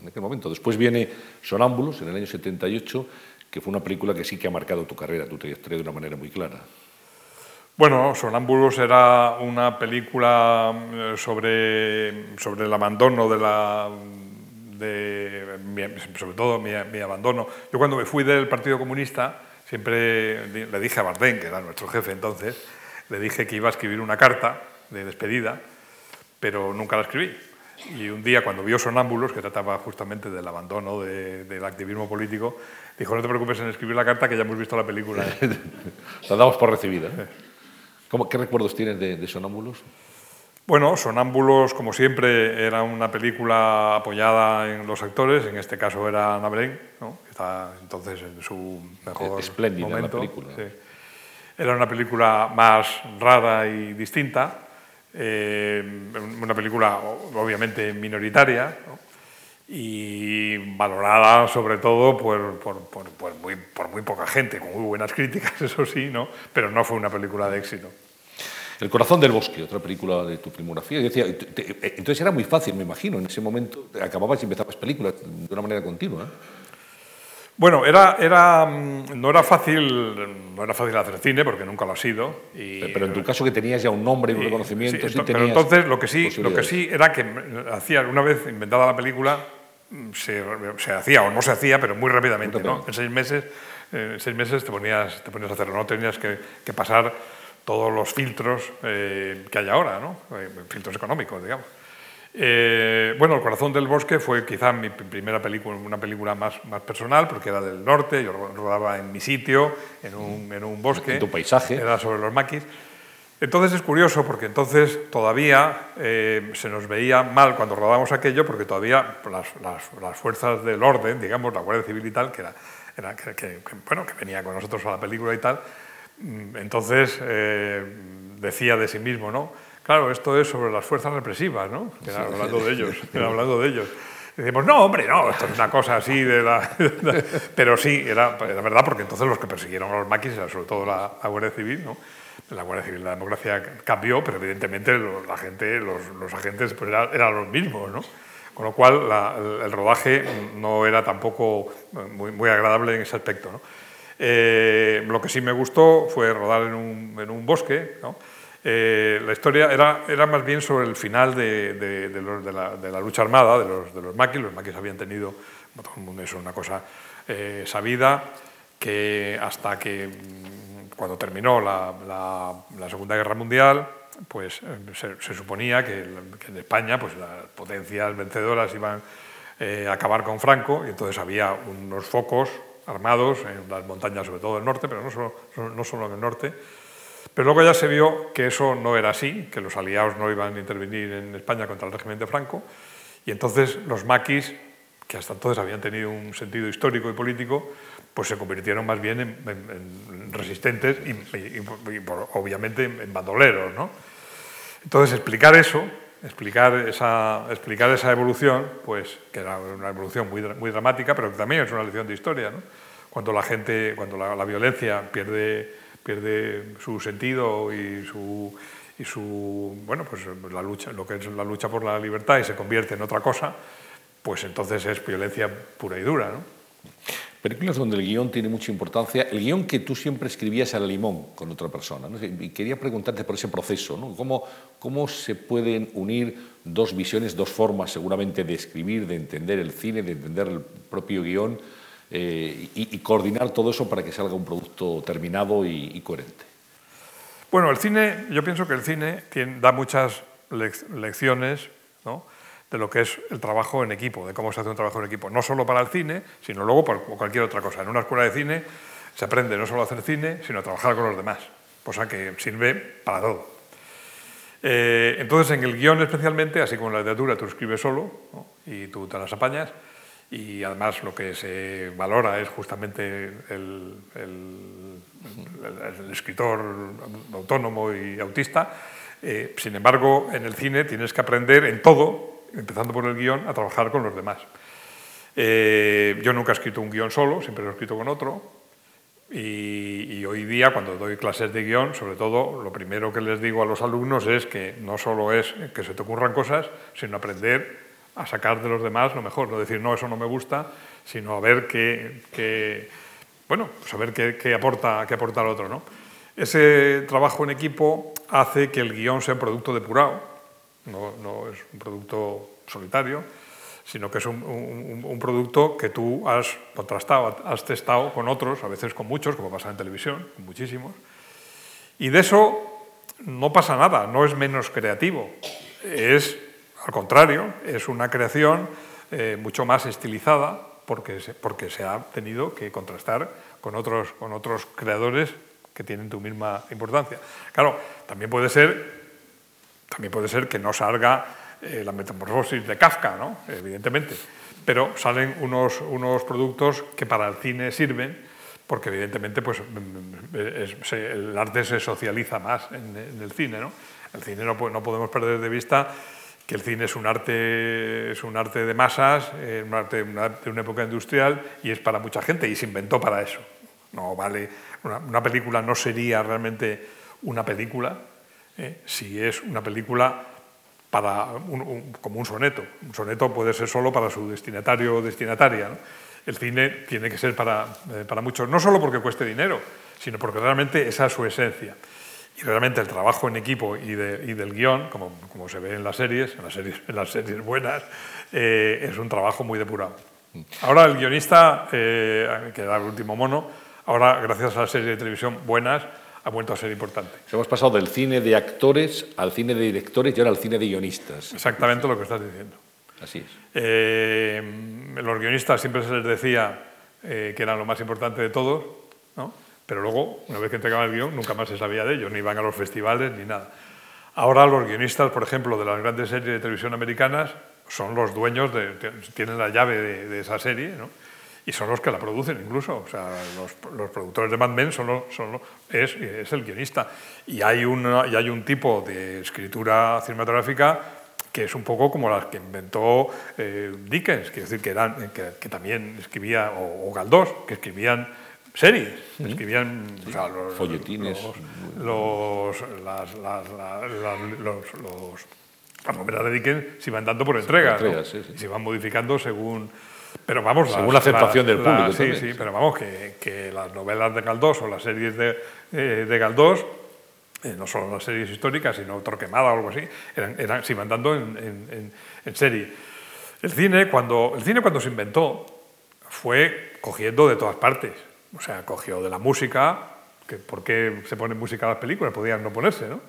en aquel momento. Después viene Sonámbulos en el año 78, que fue una película que sí que ha marcado tu carrera, tu trayectoria de una manera muy clara. Bueno, Sonámbulos era una película eh, sobre, sobre el abandono de la... De, sobre todo mi, mi abandono. Yo cuando me fui del Partido Comunista siempre le dije a Bardén, que era nuestro jefe entonces, le dije que iba a escribir una carta de despedida, pero nunca la escribí. Y un día, cuando vio Sonámbulos, que trataba justamente del abandono del activismo político, dijo, no te preocupes en escribir la carta, que ya hemos visto la película. la damos por recibida. ¿Qué recuerdos tienes de, Sonámbulos? Bueno, Sonámbulos, como siempre, era una película apoyada en los actores, en este caso era Ana Belén, que está entonces en su mejor Espléndida momento. La película. Era una película más rara y distinta, eh, una película obviamente minoritaria y valorada sobre todo por, muy, poca gente, con muy buenas críticas, eso sí, ¿no? pero no fue una película de éxito. El corazón del bosque, otra película de tu filmografía. Decía, entonces era muy fácil, me imagino, en ese momento acababas y empezabas películas de una manera continua. Bueno, era, era, mm, no, era fácil, no era fácil hacer cine porque nunca lo ha sido. pero en tu caso que tenías ya un nombre y un reconocimiento, sí, Pero entonces lo que, sí, lo que sí era que hacía, una vez inventada la película, se, se hacía o no se hacía, pero muy rápidamente, ¿no? En seis meses en seis meses te ponías, te ponías a hacerlo, no tenías que, pasar todos los filtros eh, que hay ahora, ¿no? Eh, filtros económicos, digamos. Eh, bueno, El corazón del bosque fue quizá mi primera película, una película más, más personal, porque era del norte, yo rodaba en mi sitio, en un, en un bosque. En tu paisaje. Era sobre los maquis. Entonces es curioso porque entonces todavía eh, se nos veía mal cuando rodábamos aquello porque todavía las, las, fuerzas del orden, digamos, la Guardia Civil y tal, que, era, era que, bueno, que venía con nosotros a la película y tal, mm, entonces eh, decía de sí mismo, ¿no? Claro, esto es sobre las fuerzas represivas, ¿no? hablando de ellos, hablando de ellos. decimos, no, hombre, no, esto es una cosa así de la... Pero sí, era, era verdad, porque entonces los que persiguieron a los maquis era sobre todo la, la Guardia Civil, ¿no? la Guardia Civil, la democracia cambió, pero evidentemente la gente, los, agentes pues eran, los mismos, ¿no? Con lo cual el, rodaje no era tampoco muy, muy agradable en ese aspecto. ¿no? Eh, lo que sí me gustó fue rodar en un, en un bosque. ¿no? Eh, la historia era, era más bien sobre el final de, de, de, la, de la, lucha armada de los, de los maquis. Los maquis habían tenido, todo el mundo es una cosa eh, sabida, que hasta que cuando terminó la, Segunda Guerra Mundial, pues eh, se, suponía que, en España pues, las potencias vencedoras iban eh, a acabar con Franco y entonces había unos focos armados en las montañas, sobre todo del norte, pero no solo, no solo en el norte. Pero luego ya se vio que eso no era así, que los aliados no iban a intervenir en España contra el régimen de Franco, y entonces los maquis, que hasta entonces habían tenido un sentido histórico y político, pues se convirtieron más bien en, resistentes y, obviamente en bandoleros. ¿no? Entonces explicar eso, explicar esa, explicar esa evolución, pues que era una evolución muy, muy dramática, pero que también es una lección de historia. ¿no? Cuando la gente, cuando la, violencia pierde, pierde su sentido y su, y su bueno pues la lucha, lo que es la lucha por la libertad y se convierte en otra cosa, pues entonces es violencia pura y dura. ¿no? Películas donde el guion tiene mucha importancia, el guion que tú siempre escribías a la limón con otra persona. Y quería preguntarte por ese proceso, ¿no? ¿Cómo, ¿Cómo se pueden unir dos visiones, dos formas seguramente de escribir, de entender el cine, de entender el propio guion eh, y, coordinar todo eso para que salga un producto terminado y, coherente? Bueno, el cine, yo pienso que el cine da muchas lecciones, ¿no? de lo que es el trabajo en equipo, de cómo se hace un trabajo en equipo, no solo para el cine, sino luego por cualquier otra cosa. En una escuela de cine se aprende no solo a hacer cine, sino a trabajar con los demás, cosa que sirve para todo. Eh, entonces, en el guion especialmente, así como en la literatura, tú escribes solo y tú te las apañas, y además lo que se valora es justamente el, escritor autónomo y autista. Eh, sin embargo, en el cine tienes que aprender en todo empezando por el guion, a trabajar con los demás. Eh, yo nunca he escrito un guion solo, siempre lo he escrito con otro. Y, hoy día, cuando doy clases de guion, sobre todo, lo primero que les digo a los alumnos es que no solo es que se te ocurran cosas, sino aprender a sacar de los demás lo mejor. No decir, no, eso no me gusta, sino a ver qué, bueno, pues qué, aporta, qué aporta el otro. ¿no? Ese trabajo en equipo hace que el guion sea un producto depurado, no, es un producto solitario, sino que es un, producto que tú has contrastado, has testado con otros, a veces con muchos, como pasa en televisión, con muchísimos. Y de eso no pasa nada, no es menos creativo, es al contrario, es una creación eh, mucho más estilizada porque se, porque se ha tenido que contrastar con otros, con otros creadores que tienen tu misma importancia. Claro, también puede ser también puede ser que no salga eh, la metamorfosis de Kafka, ¿no? evidentemente, pero salen unos, unos productos que para el cine sirven porque evidentemente pues, mm, mm, el arte se socializa más en, el cine. ¿no? El cine no, no, podemos perder de vista que el cine es un arte, es un arte de masas, eh, un arte, de una época industrial y es para mucha gente y se inventó para eso. No vale, una, película no sería realmente una película ¿eh? si es una película para como un soneto. Un soneto puede ser solo para su destinatario o destinataria. El cine tiene que ser para, eh, para muchos, no solo porque cueste dinero, sino porque realmente esa es su esencia. Y realmente el trabajo en equipo y, del guion, como, como, se ve en las series, en las series, en las series buenas, eh, es un trabajo muy depurado. Ahora el guionista, que era el último mono, ahora, gracias a las series de televisión buenas, ha vuelto a ser importante. Hemos pasado del cine de actores al cine de directores y ahora al cine de guionistas. Exactamente lo que estás diciendo. Así es. Eh, los guionistas siempre se les decía eh, que eran lo más importante de todos. Pero luego, una vez que entregaban el guion, nunca más se sabía de ellos, ni iban a los festivales ni nada. Ahora los guionistas, por ejemplo, de las grandes series de televisión americanas, son los dueños, de, tienen la llave de, esa serie, ¿no? y son los que la producen incluso. O sea, los, productores de Mad Men son, son es, el guionista. Y hay, una, y hay un tipo de escritura cinematográfica que es un poco como las que inventó eh, Dickens, quiero decir, que, que, también escribía, o, Galdós, que escribían series, escribían los, folletines, los, las, las, los, las novelas de Dickens se iban dando por entregas, y se iban modificando según... Pero vamos, según la aceptación del público. sí, sí, pero vamos, que, que, las novelas de Galdós o las series de, eh, de Galdós eh, no solo las series históricas, sino Torquemada o algo así, eran, eran, se iban dando en, en, en, serie. El cine, cuando, el cine cuando se inventó fue cogiendo de todas partes. O sea, cogió de la música, que ¿por qué se pone música a las películas? Podían no ponerse, ¿no?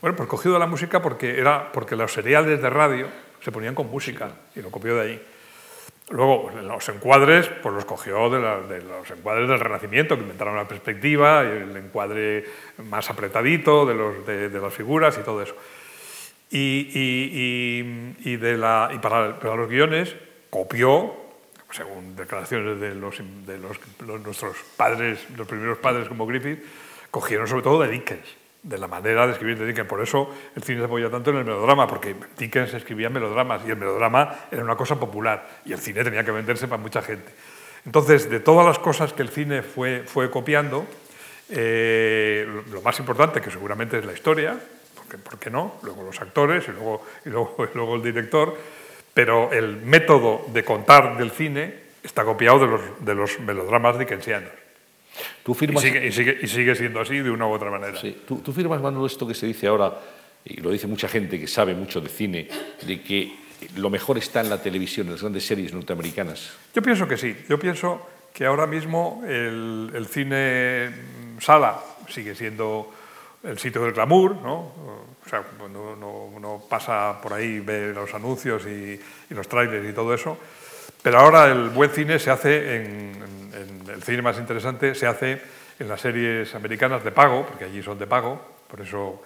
Bueno, pues cogió de la música porque, era, porque los seriales de radio se ponían con música y lo copió de ahí. Luego, los encuadres, pues los cogió de, los encuadres del Renacimiento, que inventaron la perspectiva, y el encuadre más apretadito de, los, de, las figuras y todo eso. Y, y, de la, y para, para, los guiones copió, según declaraciones de, los, de los, nuestros padres, los primeros padres como Griffith, cogieron sobre todo de Dickens de la manera de escribir de Dickens. Por eso el cine se apoya tanto en el melodrama, porque Dickens escribía melodramas y el melodrama era una cosa popular y el cine tenía que venderse para mucha gente. Entonces, de todas las cosas que el cine fue, fue copiando, eh, lo más importante, que seguramente es la historia, porque, ¿por qué no? Luego los actores y luego, y luego, y luego el director, pero el método de contar del cine está copiado de los, de los melodramas dickensianos. Tú firmas... y, sigue, siendo así de una u otra manera. Sí. ¿Tú, ¿Tú, firmas, Manuel, esto que se dice ahora, y lo dice mucha gente que sabe mucho de cine, de que lo mejor está en la televisión, en las grandes series norteamericanas? Yo pienso que sí. Yo pienso que ahora mismo el, el cine sala sigue siendo el sitio del glamour, ¿no? Sea, cuando uno, pasa por ahí, ve los anuncios y, y los trailers y todo eso, pero ahora el buen cine se hace en, el cine más interesante se hace en las series americanas de pago, porque allí son de pago, por eso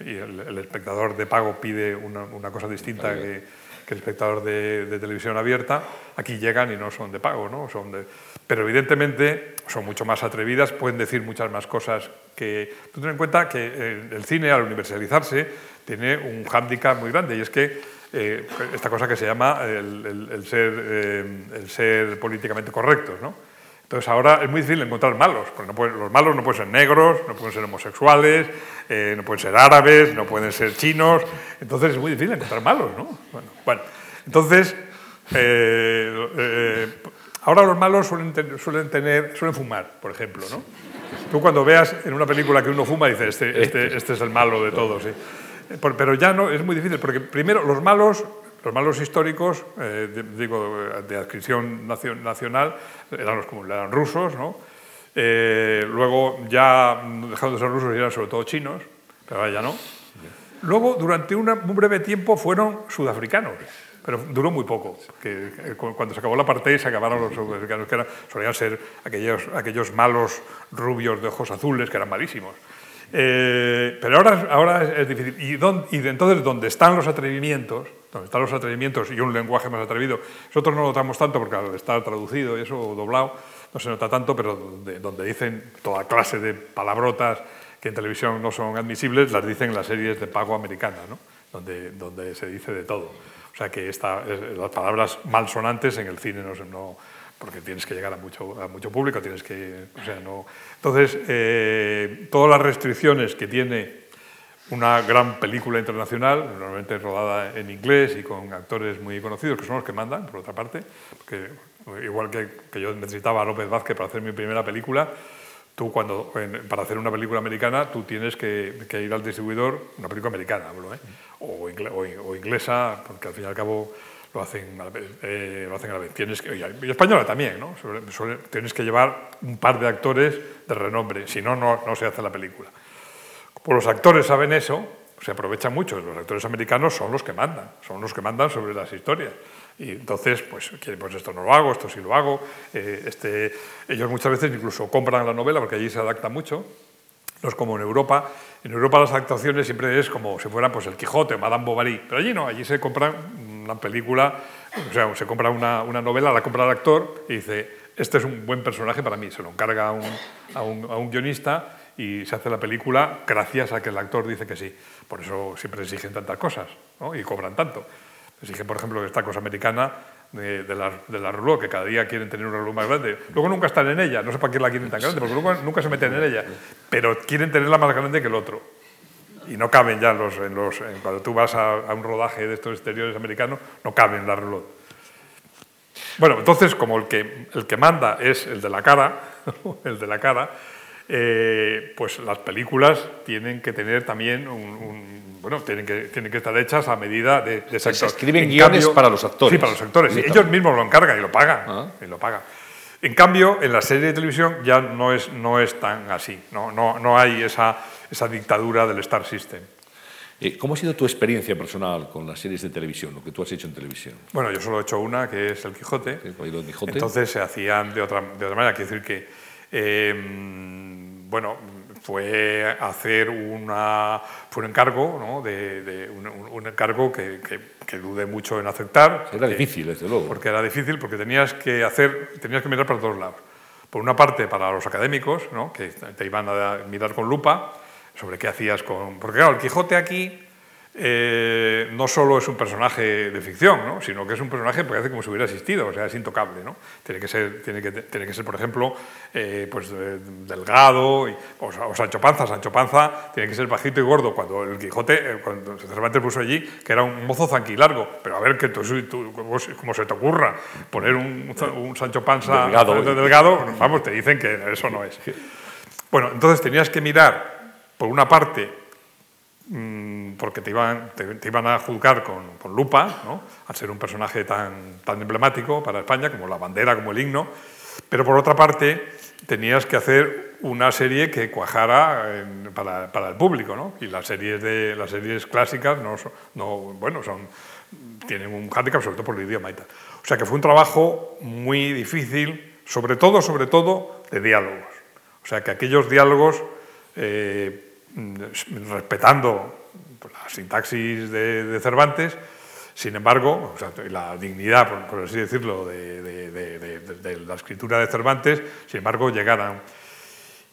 el, espectador de pago pide una, cosa distinta que, el espectador de, televisión abierta. Aquí llegan y no son de pago, ¿no? Son de, pero evidentemente son mucho más atrevidas, pueden decir muchas más cosas que... Tú ten en cuenta que el cine, al universalizarse, tiene un hándicap muy grande y es que eh, esta cosa que se llama el, ser, eh, el ser políticamente correctos. ¿no? Entonces ahora es muy difícil encontrar malos, porque los malos no pueden ser negros, no pueden ser homosexuales, eh, no pueden ser árabes, no pueden ser chinos, entonces es muy difícil encontrar malos. ¿no? Bueno entonces ahora los malos suelen, suelen, tener, suelen fumar, por ejemplo. ¿no? Tú cuando veas en una película que uno fuma dices, este, este, este es el malo de todos. ¿sí? Pero ya no, es muy difícil, porque primero los malos, los malos históricos, eh, digo, de adscripción nacional, eran los eran rusos, ¿no? Eh, luego ya dejando de ser rusos eran sobre todo chinos, pero ahora ya no. Luego, durante un breve tiempo, fueron sudafricanos, pero duró muy poco. Que, cuando se acabó la parte se acabaron los sudafricanos, que eran, solían ser aquellos, aquellos malos rubios de ojos azules, que eran malísimos. Eh, pero ahora, ahora es, difícil. Y, y entonces, donde están los atrevimientos, donde están los atrevimientos y un lenguaje más atrevido, nosotros no lo notamos tanto porque al estar traducido y eso doblado, no se nota tanto, pero donde, donde dicen toda clase de palabrotas que en televisión no son admisibles, las dicen en las series de pago americanas, ¿no? donde, donde se dice de todo. O sea que esta, las palabras malsonantes en el cine no, no, porque tienes que llegar a mucho, a mucho público, tienes que, o sea, no... Entonces, eh, todas las restricciones que tiene una gran película internacional, normalmente rodada en inglés y con actores muy conocidos, que son los que mandan, por otra parte, porque igual que, que yo necesitaba a López Vázquez para hacer mi primera película, tú cuando, para hacer una película americana, tú tienes que, que ir al distribuidor, una película americana, hablo, ¿eh? O, inglesa, porque al fin y al cabo lo hacen, eh, lo hacen a la vez. Tienes y española también, ¿no? tienes que llevar un par de actores de renombre, si no, no se hace la película. Como los actores saben eso, se aprovechan mucho. Los actores americanos son los que mandan, son los que mandan sobre las historias. Y entonces, pues, pues esto no lo hago, esto sí lo hago. Eh, este, ellos muchas veces incluso compran la novela porque allí se adapta mucho. No es como en Europa. En Europa las adaptaciones siempre es como si fuera pues, el Quijote, Madame Bovary. Pero allí no, allí se compran una película, o sea, se compra una, una novela, la compra el actor y dice, este es un buen personaje para mí. Se lo encarga a un, a un, guionista y se hace la película gracias a que el actor dice que sí. Por eso siempre exigen tantas cosas y cobran tanto. Exigen, por ejemplo, esta cosa americana de, la, de la reloj, que cada día quieren tener una reloj más grande. Luego nunca están en ella, no sé para qué la quieren tan grande, porque luego nunca se meten en ella, pero quieren tenerla más grande que el otro. Y no caben ya los, en los, cuando tú vas a, a, un rodaje de estos exteriores americanos, no caben la reloj. Bueno, entonces, como el que, el que manda es el de la cara, el de la cara, eh, pues las películas tienen que tener también un, bueno, tienen que, tienen que estar hechas a medida de, de sector. Se escriben guiones para los actores. Sí, para los actores. ellos mismos lo encargan y lo pagan. Ah. Y lo pagan. En cambio, en la serie de televisión ya no es, no es tan así. No, no, no hay esa, esa dictadura del Star System. Eh, ¿Cómo ha sido tu experiencia personal con las series de televisión, lo que tú has hecho en televisión? Bueno, yo solo he hecho una, que es El Quijote. el Quijote. Entonces se hacían de otra, de otra manera. Quiero decir que Em, bueno, fue hacer una, fue un encargo, ¿no? de, un, encargo que, que, dudé mucho en aceptar. Era difícil, desde luego. Porque era difícil, porque tenías que hacer, tenías que mirar para todos lados. Por una parte, para los académicos, ¿no? que te iban a mirar con lupa sobre qué hacías con... Porque claro, el Quijote aquí eh, no solo es un personaje de ficción, ¿no? sino que es un personaje que parece como si hubiera existido, o sea, es intocable. ¿no? Tiene, que ser, tiene, que, tiene que ser, por ejemplo, eh, pues, delgado, o, Sancho Panza. Sancho Panza tiene que ser bajito y gordo. Cuando el Quijote, eh, cuando Cervantes puso allí, que era un mozo zanquilargo, pero a ver, que tú, como se te ocurra poner un, un Sancho Panza delgado, delgado, vamos, te dicen que eso no es. Bueno, entonces tenías que mirar, por una parte, porque te iban, te, iban a juzgar con, con lupa, ¿no? al ser un personaje tan, tan emblemático para España, como la bandera, como el himno, pero por otra parte tenías que hacer una serie que cuajara para, para, el público, ¿no? y las series, de, las series clásicas no, no, bueno, son, tienen un hándicap, sobre todo por el idioma y tal. O sea que fue un trabajo muy difícil, sobre todo, sobre todo, de diálogos. O sea que aquellos diálogos... Eh, Mm, respetando la sintaxis de, Cervantes, sin embargo, la dignidad, por, así decirlo, de, la escritura de Cervantes, sin embargo, llegaran.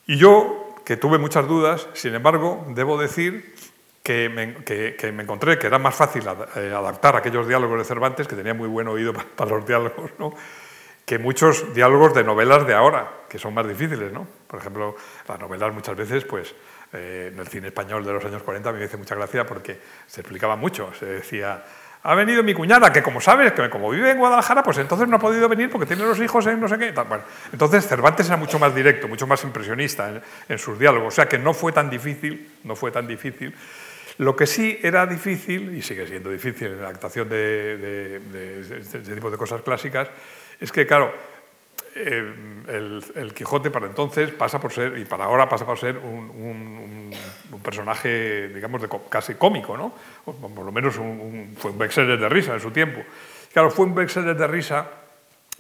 Y yo, que tuve muchas dudas, sin embargo, debo decir que me, encontré que era más fácil eh, adaptar aquellos diálogos de Cervantes, que tenía muy buen oído para, los diálogos, que muchos diálogos de novelas de ahora, que son más difíciles. ¿no? Por ejemplo, las novelas muchas veces, pues, eh, en el cine español de los años 40 me hizo mucha gracia porque se explicaba mucho. Se decía, ha venido mi cuñada, que como sabes, que como vive en Guadalajara, pues entonces no ha podido venir porque tiene los hijos en no sé qué. Bueno, entonces Cervantes era mucho más directo, mucho más impresionista en, sus diálogos, o sea que no fue tan difícil, no fue tan difícil. Lo que sí era difícil, y sigue siendo difícil en la actuación de, de, de este tipo de cosas clásicas, es que, claro, eh, el, Quijote para entonces pasa por ser, y para ahora pasa por ser un, personaje, digamos, de, casi cómico, ¿no? Por lo menos fue un bestseller de risa en su tiempo. Claro, fue un bestseller de risa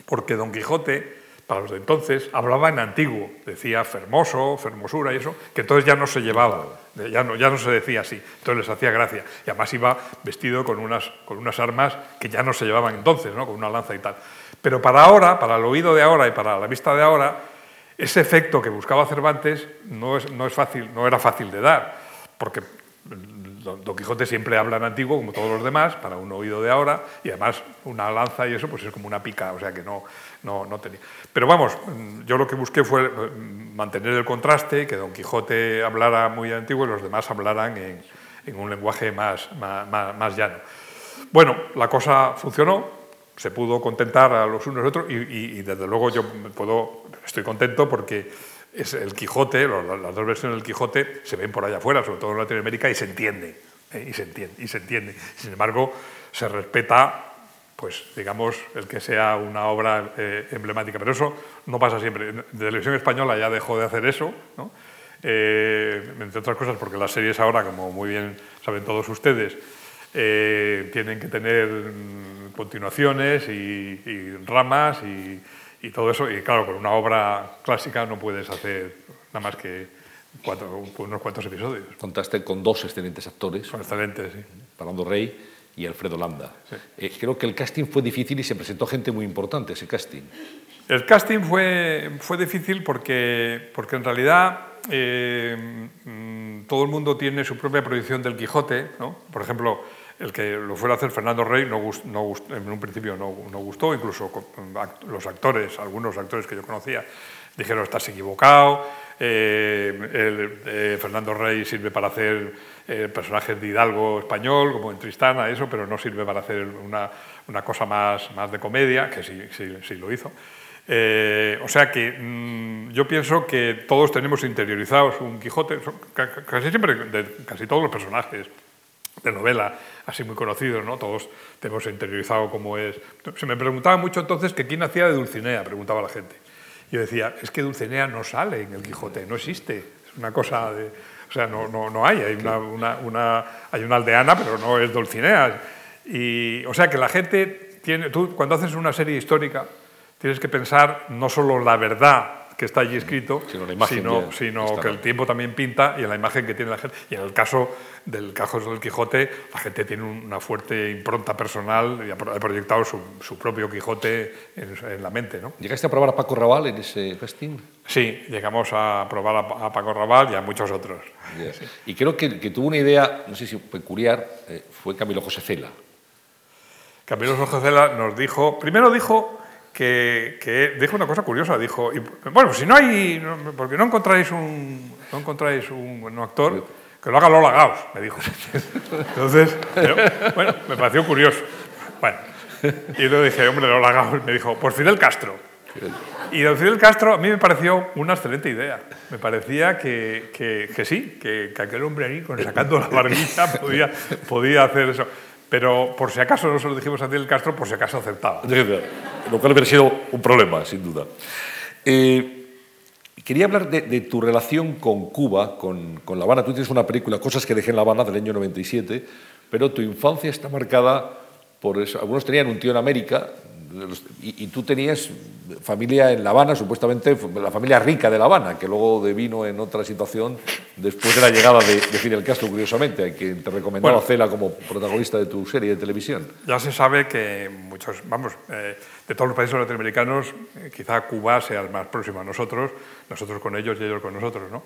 porque Don Quijote, para los de entonces, hablaba en antiguo, decía fermoso, fermosura y eso, que entonces ya no se llevaba, ya no, ya no se decía así, entonces les hacía gracia. Y además iba vestido con unas, con unas armas que ya no se llevaban entonces, ¿no? con una lanza y tal. Pero para ahora, para el oído de ahora y para la vista de ahora, ese efecto que buscaba Cervantes no, es, no, es fácil, no era fácil de dar, porque Don Quijote siempre habla en antiguo, como todos los demás, para un oído de ahora, y además una lanza y eso pues es como una pica, o sea que no, no, no tenía. Pero vamos, yo lo que busqué fue eh, mantener el contraste, que Don Quijote hablara muy antiguo y los demás hablaran en, un lenguaje más, más, más llano. Bueno, la cosa funcionó, se pudo contentar a los unos y otros y, desde luego yo puedo, estoy contento porque es el Quijote, las dos versiones del Quijote se ven por allá afuera, sobre todo en Latinoamérica, y se entiende, ¿eh? y se entiende, y se entiende. Sin embargo, se respeta pues digamos, el que sea una obra eh, emblemática. Pero eso no pasa siempre. Televisión Española ya dejó de hacer eso, eh, entre otras cosas porque las series ahora, como muy bien saben todos ustedes, tienen que tener mm, continuaciones y, ramas y, y, todo eso. Y claro, con una obra clásica no puedes hacer nada más que cuatro, unos cuantos episodios. Contaste con dos excelentes actores. Son excelentes, sí. Fernando Rey y Alfredo Landa. Eh, creo que el casting fue difícil y se presentó gente muy importante ese casting. El casting fue, fue difícil porque, porque en realidad eh, mm, todo el mundo tiene su propia proyección del Quijote. ¿no? Por ejemplo, el que lo fuera a hacer Fernando Rey no, no en un principio no, gustó, incluso los actores, algunos actores que yo conocía, dijeron estás equivocado, eh, Fernando Rey sirve para hacer eh, personajes de Hidalgo español, como en Tristana, eso, pero no sirve para hacer una, cosa más, más de comedia, que sí, lo hizo. Eh, o sea que mm, yo pienso que todos tenemos interiorizados un Quijote, casi siempre, de, casi todos los personajes de novela, así muy conocidos, ¿no? Todos tenemos interiorizado cómo es. Se me preguntaba mucho entonces que quién hacía de Dulcinea, preguntaba la gente. Yo decía, es que Dulcinea no sale en el Quijote, no existe. Es una cosa de o sea, no, no, no hay, hay una, una, hay una aldeana, pero no es Dulcinea. Y, o sea, que la gente tiene, tú cuando haces una serie histórica, tienes que pensar no solo la verdad que está allí escrito, sino, sino, que el tiempo también pinta y en la imagen que tiene la gente. Y en el caso del caso del Quijote, la gente tiene una fuerte impronta personal y ha proyectado su, su propio Quijote en, la mente. ¿no? ¿Llegaste a probar a Paco Raval en ese casting? Sí, llegamos a probar a, Paco Raval y a muchos otros. Y creo que, que, tuvo una idea, no sé si peculiar, eh, fue Camilo José Cela. Camilo José Cela nos dijo, primero dijo que, dijo una cosa curiosa, dijo, bueno, si no hay, porque no encontráis un, no encontráis un, actor, que lo haga Lola Gauss, me dijo. Entonces, bueno, me pareció curioso. Bueno, y luego dije, hombre, Lola Gauss, me dijo, pues Fidel Castro. Y don Fidel Castro a mí me pareció una excelente idea. Me parecía que, que, sí, que, aquel hombre ahí, con, sacando la barbilla, podía, podía hacer eso. Pero por si acaso no se lo dijimos a Fidel Castro, por si acaso aceptaba. Lo cual hubiera sido un problema, sin duda. Eh, quería hablar de, tu relación con Cuba, con, con, La Habana. Tú tienes una película, Cosas que dejé en La Habana, del año 97, pero tu infancia está marcada por eso. Algunos tenían un tío en América, y, tú tenías familia en La Habana, supuestamente la familia rica de La Habana, que luego devino en otra situación después de la llegada de, Fidel Castro, curiosamente, a quien te recomendaba bueno, Cela como protagonista de tu serie de televisión. Ya se sabe que muchos, vamos, eh, de todos los países latinoamericanos, eh, quizá Cuba sea el más próximo a nosotros, nosotros con ellos y ellos con nosotros, ¿no?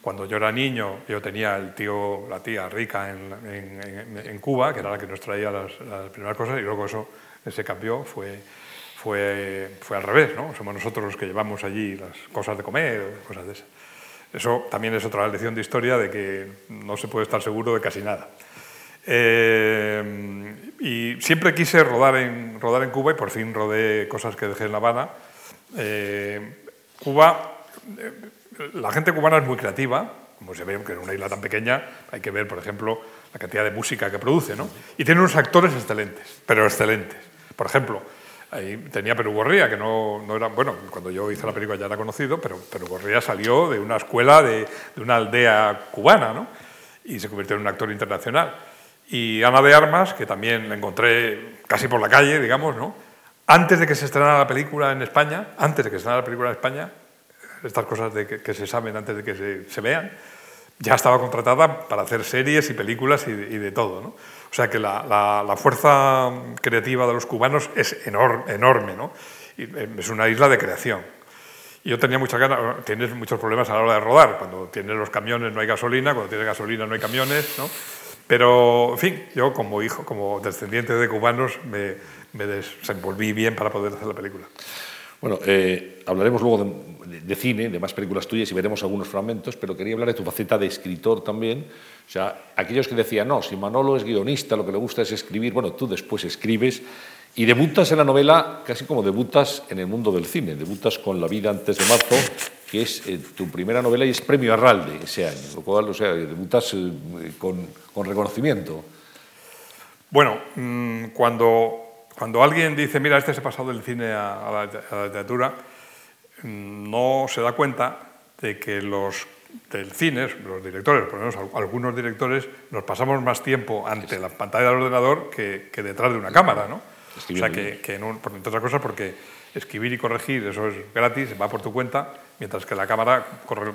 Cuando yo era niño, yo tenía el tío, la tía rica en, en, Cuba, que era la que nos traía las, las primeras cosas, y luego eso se cambió, fue, fue, fue al revés, ¿no? Somos nosotros los que llevamos allí las cosas de comer, cosas de esas. Eso también es otra lección de historia de que no se puede estar seguro de casi nada. Eh, y siempre quise rodar en, rodar en Cuba y por fin rodé cosas que dejé en La Habana. Eh, Cuba, eh, la gente cubana es muy creativa, como se ve que en una isla tan pequeña hay que ver, por ejemplo, la cantidad de música que produce, ¿no? Y tiene unos actores excelentes, pero excelentes. Por ejemplo, ahí tenía Perú Gorría, que no, no, era, bueno, cuando yo hice la película ya era conocido, pero Perú Gorría salió de una escuela de, de una aldea cubana, ¿no? Y se convirtió en un actor internacional. Y Ana de Armas, que también la encontré casi por la calle, digamos, ¿no? Antes de que se estrenara la película en España, antes de que se estrenara la película en España, estas cosas de que, se saben antes de que se, se vean, ya estaba contratada para hacer series y películas y de, y de todo, ¿no? O sea que la, fuerza creativa de los cubanos es enorme, ¿no? Eh, es una isla de creación. yo tenía muchas ganas, tienes muchos problemas a la hora de rodar. Cuando tienes los camiones no hay gasolina, cuando tienes gasolina no hay camiones, ¿no? Pero, en fin, yo como hijo, como descendiente de cubanos, me, me desenvolví bien para poder hacer la película. Bueno, eh, hablaremos luego de, cine, de más películas tuyas y veremos algunos fragmentos, pero quería hablar de tu faceta de escritor también. O sea, aquellos que decían, no, si Manolo es guionista, lo que le gusta es escribir, bueno, tú después escribes y debutas en la novela casi como debutas en el mundo del cine, debutas con La vida antes de marzo, que es eh, tu primera novela y es premio Arralde ese año, lo cual, o sea, debutas eh, con, con, reconocimiento. Bueno, mm, cuando cuando alguien dice, mira, este se ha pasado del cine a, la, literatura, mm, no se da cuenta de que los del cine, los directores, por lo menos algunos directores, nos pasamos más tiempo ante la pantalla del ordenador que, detrás de una cámara, ¿no? O sea, que, que por, entre otras cosas porque escribir y corregir, eso es gratis, va por tu cuenta, mientras que la cámara, corre,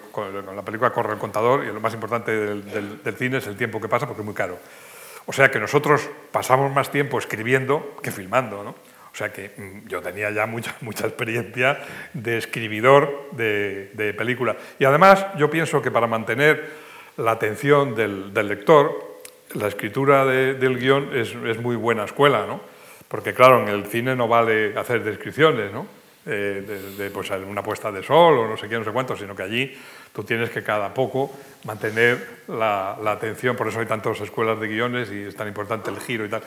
la película corre el contador y lo más importante del, del cine es el tiempo que pasa porque es muy caro. O sea que nosotros pasamos más tiempo escribiendo que filmando, ¿no? O sea que mm, yo tenía ya mucha, mucha experiencia de escribidor de, de película. Y además yo pienso que para mantener la atención del, lector, la escritura del guion es, es, muy buena escuela, ¿no? Porque claro, en el cine no vale hacer descripciones, ¿no? Eh, de, pues, una puesta de sol o no sé qué, no sé cuánto, sino que allí tú tienes que cada poco mantener la, atención, por eso hay tantas escuelas de guiones y es tan importante el giro y tal.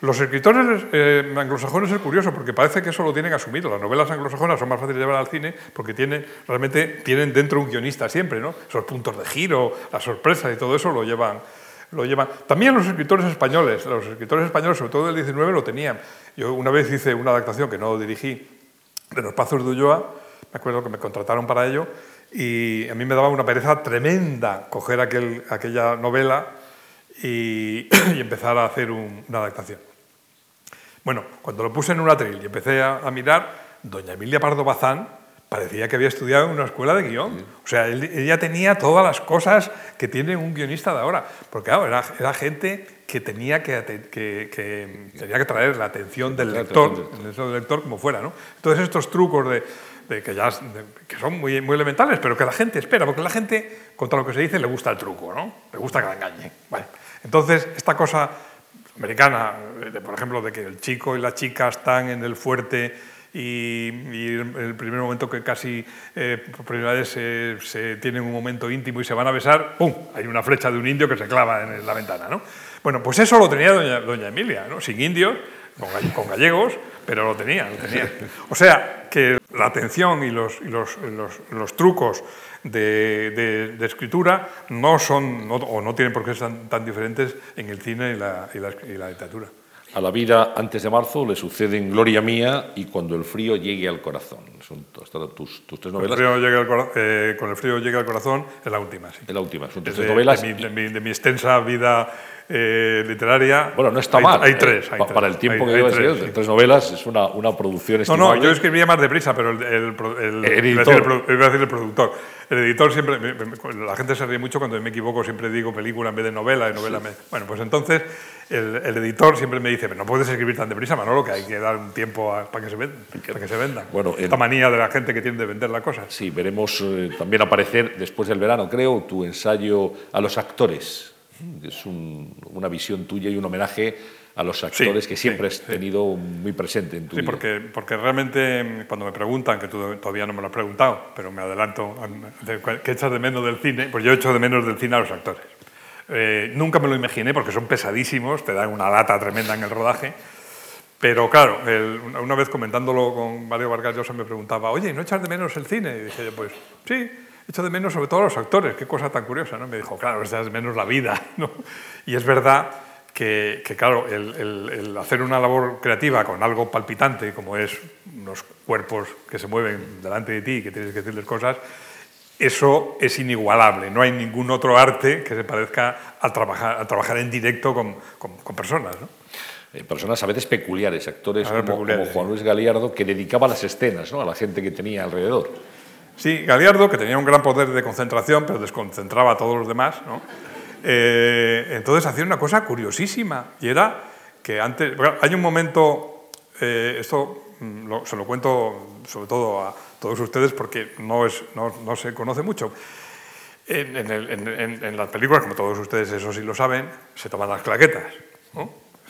Los escritores eh, anglosajones es curioso porque parece que eso lo tienen asumido. Las novelas anglosajonas son más fáciles de llevar al cine porque tienen, realmente tienen dentro un guionista siempre, ¿no? Esos puntos de giro, la sorpresa y todo eso lo llevan, lo llevan. También los escritores españoles, los escritores españoles, sobre todo del 19, lo tenían. Yo una vez hice una adaptación que no dirigí de Los Pazos de Ulloa, me acuerdo que me contrataron para ello, y a mí me daba una pereza tremenda coger aquel, aquella novela y, empezar a hacer una adaptación. Bueno, cuando lo puse en un atril y empecé a, mirar, doña Emilia Pardo Bazán parecía que había estudiado en una escuela de guion. O sea, ella tenía todas las cosas que tiene un guionista de ahora. Porque claro, era, gente que tenía que, tenía que traer la atención del lector, del lector como fuera. ¿no? Entonces estos trucos de, que ya que son muy, muy elementales, pero que la gente espera, porque la gente, contra lo que se dice, le gusta el truco, ¿no? Le gusta que la engañe. Entonces, esta cosa americana, por ejemplo, de que el chico y la chica están en el fuerte y, en el primer momento que casi eh, por primera vez se, tienen un momento íntimo y se van a besar, ¡pum! Hay una flecha de un indio que se clava en la ventana, ¿no? Bueno, pues eso lo tenía doña, Emilia, ¿no? Sin indios, con, gallegos, pero lo tenía, lo tenía. O sea, que la atención y los, los, los, trucos de, de, escritura no son, o no tienen por qué ser tan, diferentes en el cine y la, y la, literatura. A la vida antes de marzo le suceden Gloria Mía y Cuando el frío llegue al corazón. Son tus, tus tres novelas. Eh, con el frío llegue al corazón es la última, sí. Es la última, son tres novelas. De mi, de mi extensa vida eh, literaria. Bueno, no está mal. Hay ¿eh? tres. para el tiempo que lleva tres, tres novelas es una, una producción estimable. No, no, yo escribía más deprisa, pero el, el, el, editor. Iba a decir el productor. El editor siempre. la gente se ríe mucho cuando me equivoco, siempre digo película en vez de novela. Y novela Bueno, pues entonces el, editor siempre me dice: no puedes escribir tan deprisa, Manolo, que hay que dar un tiempo para, que se venda, para que se venda. Bueno, Esta manía de la gente que tiene de vender la cosa. Sí, veremos eh, también aparecer después del verano, creo, tu ensayo a los actores es una visión tuya y un homenaje a los actores que siempre has tenido muy presente en tu vida. Sí, porque, porque realmente mm, cuando me preguntan, que tú todavía no me lo has preguntado, pero me adelanto, ¿qué echas de menos del cine? Pues yo echo de menos del cine a los actores. Eh, nunca me lo imaginé porque son pesadísimos, te dan una lata tremenda en el rodaje. Pero claro, una vez comentándolo con Mario Vargas Llosa me preguntaba, oye, ¿no echas de menos el cine? Y dije pues sí, echo de menos sobre todo a los actores, qué cosa tan curiosa, ¿no? Me dijo, claro, echas de menos la vida, ¿no? Y es verdad que, claro, el, hacer una labor creativa con algo palpitante, como es unos cuerpos que se mueven delante de ti y que tienes que decirles cosas, eso es inigualable. No hay ningún otro arte que se parezca a trabajar, a trabajar en directo con, con, personas, ¿no? Eh, personas a veces peculiares, actores como, como, Juan Luis Galiardo, que dedicaba las escenas ¿no? a la gente que tenía alrededor. Sí, Galiardo, que tenía un gran poder de concentración, pero desconcentraba a todos los demás, ¿no? Eh, entonces hacía una cosa curiosísima, y era que antes... hay un momento, eh, esto mm, se lo cuento sobre todo a todos ustedes porque no, es, no, no se conoce mucho. En, en, las películas, como todos ustedes eso sí lo saben, se toman las claquetas.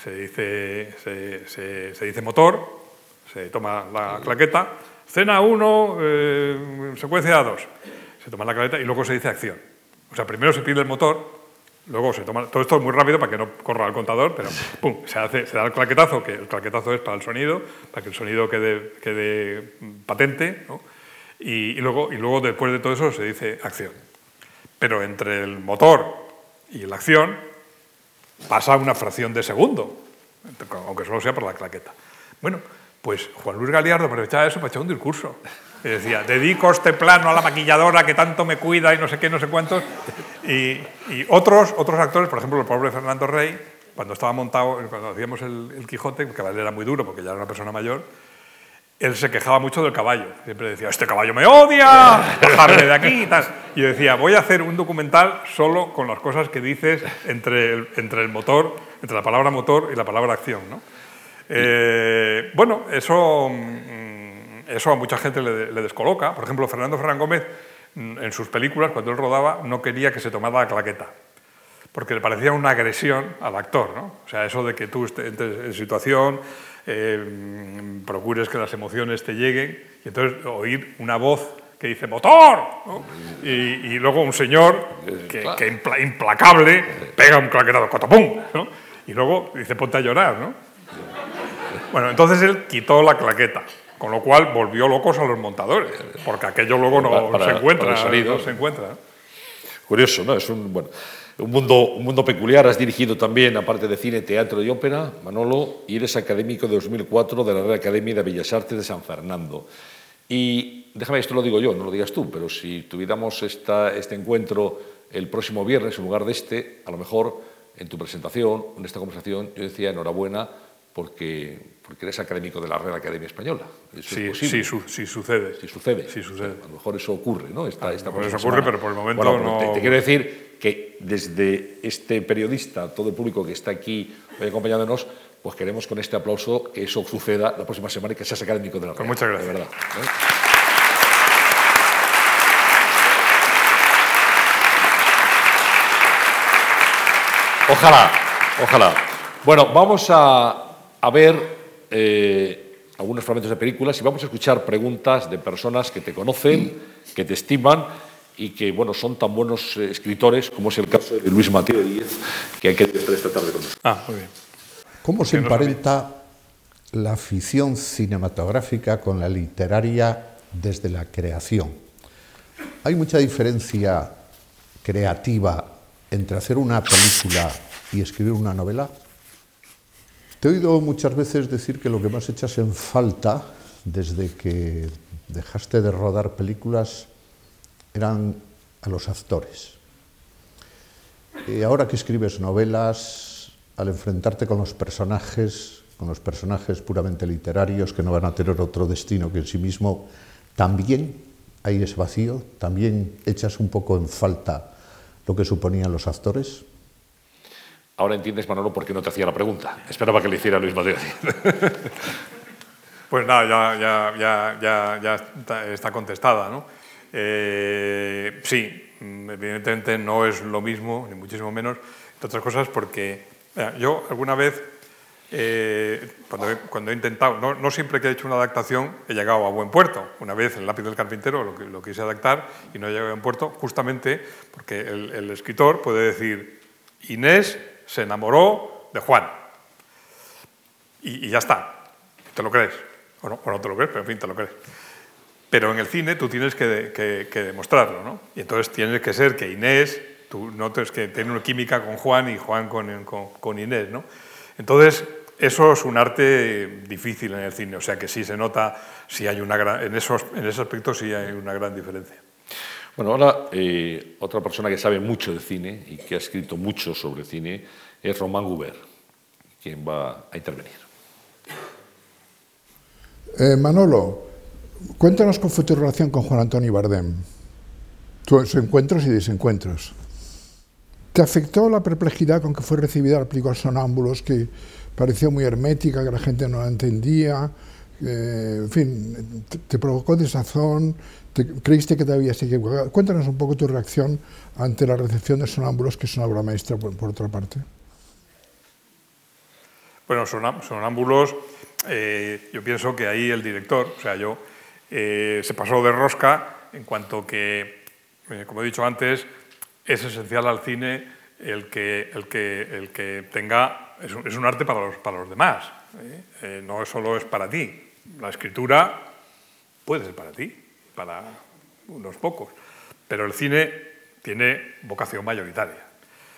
Se, dice, se, se, dice motor, se toma la claqueta Cena 1, eh, secuencia 2. Se toma la caleta y luego se dice acción. O sea, primero se pide el motor, luego se toma. Todo esto es muy rápido para que no corra el contador, pero pum, se, hace, se da el claquetazo, que el claquetazo es para el sonido, para que el sonido quede, quede patente, ¿no? y, luego, y luego, después de todo eso, se dice acción. Pero entre el motor y la acción pasa una fracción de segundo, aunque solo sea por la claqueta. Bueno, pues Juan Luis Galiardo aprovechaba eso para echar un discurso. Y decía, dedico este plano a la maquilladora que tanto me cuida y no sé qué, no sé cuántos. Y, otros, otros actores, por ejemplo, el pobre Fernando Rey, cuando estaba montado, cuando hacíamos el, el Quijote, que era muy duro porque ya era una persona mayor, él se quejaba mucho del caballo. Siempre decía, este caballo me odia, bajarme de aquí y tal. Y yo decía, voy a hacer un documental solo con las cosas que dices entre el, entre el motor, entre la palabra motor y la palabra acción. ¿no? Eh, bueno, eso, mm, eso a mucha gente le, descoloca. Por ejemplo, Fernando Ferran Gómez, mm, en sus películas, cuando él rodaba, no quería que se tomara la claqueta porque le parecía una agresión al actor. ¿no? O sea, eso de que tú estés en situación, eh, procures que las emociones te lleguen y entonces oír una voz que dice motor y, luego un señor que, implacable pega un claquetado, cotopum, y luego dice ponte a llorar. ¿no? Bueno, entonces él quitó la claqueta, con lo cual volvió locos a los montadores, porque aquello luego no se encuentra. no se encuentra. Curioso, ¿no? Es un, bueno, un mundo, un mundo peculiar. Has dirigido también, aparte de cine, teatro y ópera, Manolo, y eres académico de 2004 de la Real Academia de Bellas Artes de San Fernando. Y déjame, esto lo digo yo, no lo digas tú, pero si tuviéramos esta, este encuentro el próximo viernes en lugar de este, a lo mejor en tu presentación, en esta conversación, yo decía enhorabuena porque, porque eres académico de la Real Academia Española. sí, sí, sí, sucede. Sí sucede. Sí sucede. A lo mejor eso ocurre, ¿no? Esta, esta eso ocurre, pero por el momento no... te, quiero decir que desde este periodista, todo el público que está aquí hoy acompañándonos, pues queremos con este aplauso que eso suceda la próxima semana y que seas académico de la Pues muchas gracias. De verdad. ¿eh? Ojalá, ojalá. Bueno, vamos a a ver eh, algunos fragmentos de películas y vamos a escuchar preguntas de personas que te conocen, que te estiman y que bueno, son tan buenos eh, escritores como es el caso de Luis Mateo Díez, que hay que estar esta tarde con nosotros. Ah, muy bien. ¿Cómo se emparenta la ficción cinematográfica con la literaria desde la creación? ¿Hay mucha diferencia creativa entre hacer una película y escribir una novela? Te he oído muchas veces decir que lo que más echas en falta desde que dejaste de rodar películas eran a los actores. Y ahora que escribes novelas, al enfrentarte con los personajes, con los personajes puramente literarios que no van a tener otro destino que en sí mismo, también hay ese vacío, también echas un poco en falta lo que suponían los actores. Ahora entiendes, Manolo, por qué no te hacía la pregunta. Esperaba que le hiciera Luis Mateo. Pues nada, ya, está contestada. ¿no? Eh, sí, evidentemente no es lo mismo, ni muchísimo menos, entre otras cosas porque yo alguna vez, eh, cuando, he, intentado, no, siempre que he hecho una adaptación he llegado a buen puerto. Una vez el lápiz del carpintero lo, lo quise adaptar y no llegué a buen puerto, justamente porque el escritor puede decir, Inés se enamoró de Juan. Y, ya está. ¿Te lo crees? O no, no, te lo crees, pero en fin, te lo crees. Pero en el cine tú tienes que, demostrarlo, ¿no? Y entonces tiene que ser que Inés, tú notes que tiene una química con Juan y Juan con, Inés, ¿no? Entonces, eso es un arte difícil en el cine, o sea que sí se nota, sí hay una en, esos, en ese aspecto sí hay una gran diferencia. Bueno, ahora eh, otra persona que sabe mucho de cine y que ha escrito mucho sobre cine es Román Guber, quien va a intervenir. Eh, Manolo, cuéntanos cómo fue tu relación con Juan Antonio Bardem, tus encuentros y desencuentros. ¿Te afectó la perplejidad con que fue recibida la película Sonámbulos, que parecía muy hermética, que la gente no la entendía? Eh, en fin, te, provocó desazón, creíste que te habías equivocado. Cuéntanos un poco tu reacción ante la recepción de Sonámbulos, que es una obra maestra, por, otra parte. Bueno, Sonámbulos, eh, yo pienso que ahí el director, o sea, yo, eh, se pasó de rosca en cuanto que, eh, como he dicho antes, es esencial al cine el que, el que, el que tenga, es un, es un arte para los, para los demás, no solo es para ti. La escritura puede ser para ti, para unos pocos. Pero el cine tiene vocación mayoritaria.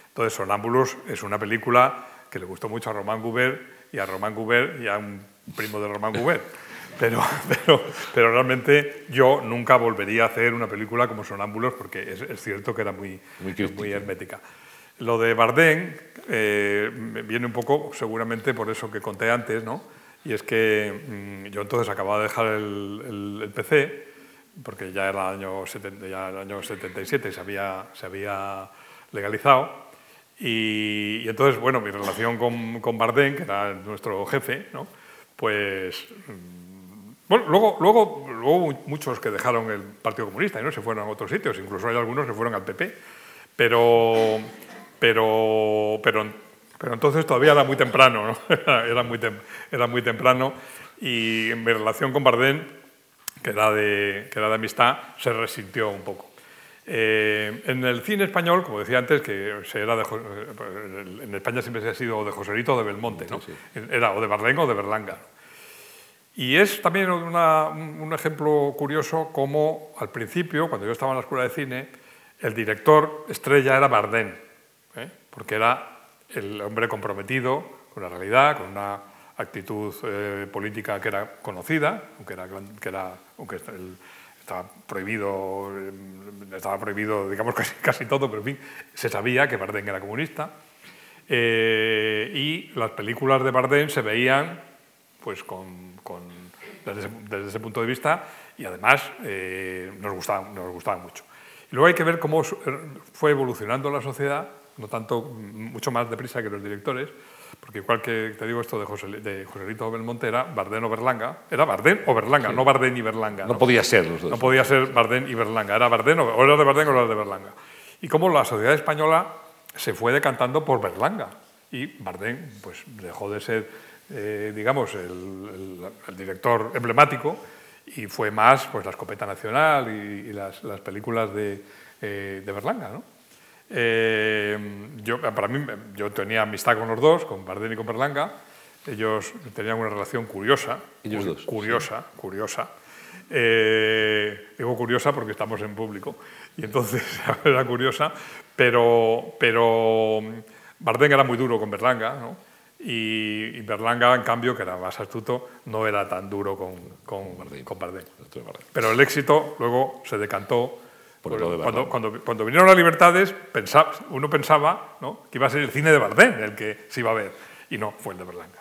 Entonces, Sonámbulos es una película que le gustó mucho a Román Gubert y a Román Gubert y a un primo de Román Gubert. Pero, pero, pero, realmente yo nunca volvería a hacer una película como Sonámbulos porque es, cierto que era muy, muy, hermética. Lo de Bardem eh, viene un poco seguramente por eso que conté antes, ¿no? Y es que mm, yo entonces acababa de dejar el, PC, porque ya era el año, 70, ya el año 77 y se había, se había legalizado. Y, entonces, bueno, mi relación con, con Bardem, que era nuestro jefe, ¿no? pues mm, bueno, luego, luego, luego muchos que dejaron el Partido Comunista y no se fueron a otros sitios, incluso hay algunos que fueron al PP, pero, pero, pero, pero entonces todavía era muy temprano, ¿no? era, muy era muy temprano y mi relación con Bardem, que era de, que era de amistad, se resintió un poco. Eh, en el cine español, como decía antes, que se era de, eh, en España siempre se ha sido de Joselito o de Belmonte, ¿no? era o de Bardem o de Berlanga. Y es también un ejemplo curioso como al principio, cuando yo estaba en la escuela de cine, el director estrella era Bardem, ¿eh? porque era el hombre comprometido con la realidad, con una actitud política que era conocida, aunque, era, que era, aunque el, estaba prohibido, eh, estaba prohibido, digamos, casi, casi todo, pero se sabía que Bardem era comunista. Eh, y las películas de Bardem se veían pues, con, desde, ese, punto de vista y además eh, nos, gustaban, nos gustaban mucho. Y luego hay que ver cómo fue evolucionando la sociedad, no tanto, mucho más deprisa que los directores, porque igual que te digo esto de, José, de Joselito Belmonte era Bardén o Berlanga, era Bardén o Berlanga, no Bardén y Berlanga. No, podía ser los dos. No podía ser Bardén y Berlanga, era Bardén o, era de Bardén o era de Berlanga. Y cómo la sociedad española se fue decantando por Berlanga y Bardén pues, dejó de ser, eh, digamos, el, director emblemático y fue más pues, la escopeta nacional y, las, películas de, eh, de Berlanga, ¿no? Eh, yo, para mí, yo tenía amistad con los dos, con Bardem y con Berlanga. Ellos tenían una relación curiosa. Ellos dos. Curiosa, curiosa. Eh, digo curiosa porque estamos en público. Y entonces era curiosa, pero, pero Bardem era muy duro con Berlanga, ¿no? y, Berlanga, en cambio, que era más astuto, no era tan duro con, con, con Bardem. Pero el éxito luego se decantó cuando, cuando, vinieron las libertades, uno pensaba que iba a ser el cine de Bardem el que se iba a ver, y no, fue el de Berlanga.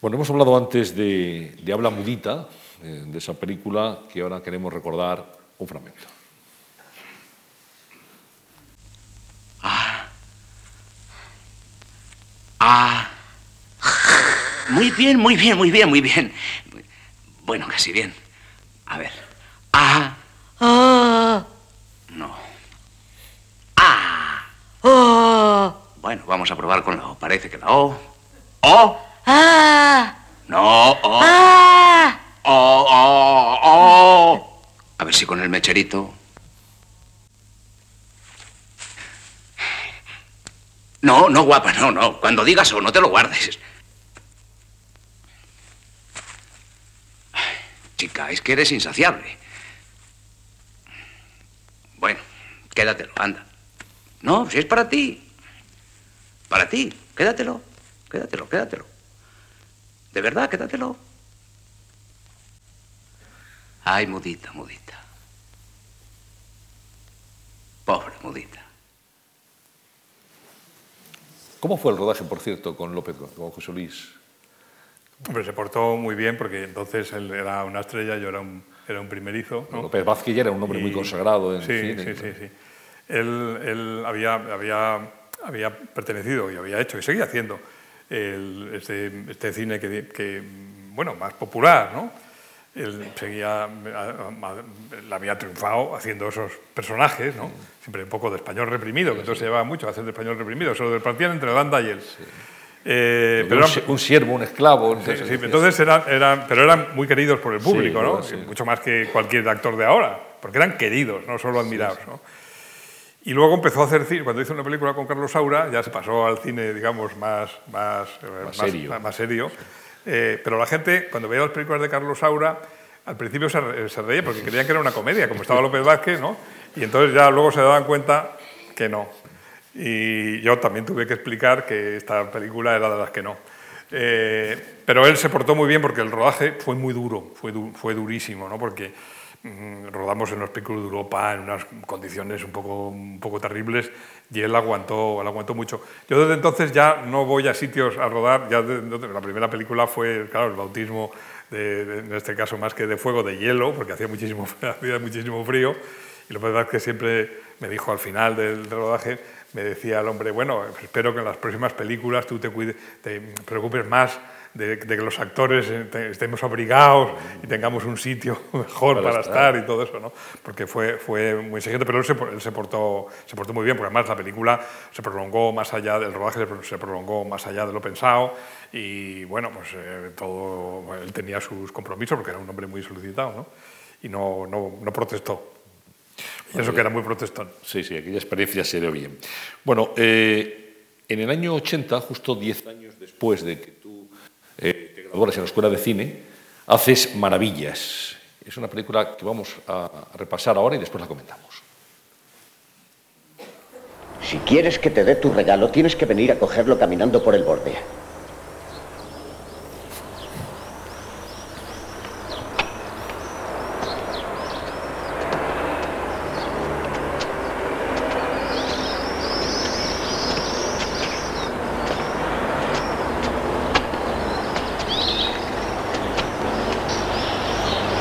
Bueno, hemos hablado antes de, Habla Mudita, eh, de esa película, que ahora queremos recordar un fragmento. Ah. Ah. Muy bien, muy bien, muy bien, muy bien. Bueno, casi bien. A ver. Ah. No. Ah. Oh. Bueno, vamos a probar con la O. Parece que la O. O. Ah. No. O. Ah. O, o, o. A ver si con el mecherito. No, no, guapa, no, no. Cuando digas O, no te lo guardes. Chica, es que eres insaciable. Bueno, quédatelo, anda. No, si es para ti. Para ti, quédatelo, quédatelo, quédatelo. De verdad, quédatelo. Ay, mudita, mudita. Pobre mudita. ¿Cómo fue el rodaje, por cierto, con López, con José Luis? Hombre, se portó muy bien porque entonces él era una estrella, yo era un era un primerizo. ¿no? López Vázquez era un hombre muy consagrado en sí, cine. Sí, sí, sí. Él, él había, había, había, pertenecido y había hecho y seguía haciendo el, este, este, cine que, que, bueno, más popular, ¿no? Él seguía, la había triunfado haciendo esos personajes, ¿no? Siempre un poco de español reprimido, que entonces se llevaba mucho a hacer de español reprimido, solo repartían entre Landa y él. Eh, pero un, siervo, un esclavo. Entonces, entonces eran, pero eran muy queridos por el público, ¿no? mucho más que cualquier actor de ahora, porque eran queridos, no solo admirados. ¿no? Y luego empezó a hacer cine, cuando hizo una película con Carlos Saura, ya se pasó al cine, digamos, más, más, serio. Más, serio. Eh, pero la gente, cuando veía las películas de Carlos Saura, al principio se, se reía porque creían que era una comedia, como estaba López Vázquez, ¿no? Y entonces ya luego se daban cuenta que no, y yo también tuve que explicar que esta película era de las que no. Eh, pero él se portó muy bien porque el rodaje fue muy duro, fue, fue durísimo, ¿no? porque mm, rodamos en los picos de Europa en unas condiciones un poco, un poco terribles y él aguantó, él aguantó mucho. Yo desde entonces ya no voy a sitios a rodar, ya la primera película fue, claro, el bautismo, de, en este caso más que de fuego, de hielo, porque hacía muchísimo, hacía muchísimo frío, y lo verdad es que siempre me dijo al final del rodaje, me decía el hombre, bueno, espero que en las próximas películas tú te, te preocupes más de, que los actores estemos abrigados y tengamos un sitio mejor para, estar. y todo eso, ¿no? Porque fue, fue muy exigente, pero él, se, él se, portó, se portó muy bien, porque además la película se prolongó más allá del rodaje, se prolongó más allá de lo pensado y bueno, pues eh, todo, él tenía sus compromisos porque era un hombre muy solicitado, ¿no? Y no, no, no protestó. Y eso que era muy protestón. Sí, sí, aquella experiencia se dio bien. Bueno, eh, en el año 80, justo 10 años después de que tú eh, te graduaras en la Escuela de Cine, haces Maravillas. Es una película que vamos a repasar ahora y después la comentamos. Si quieres que te dé tu regalo, tienes que venir a cogerlo caminando por el borde.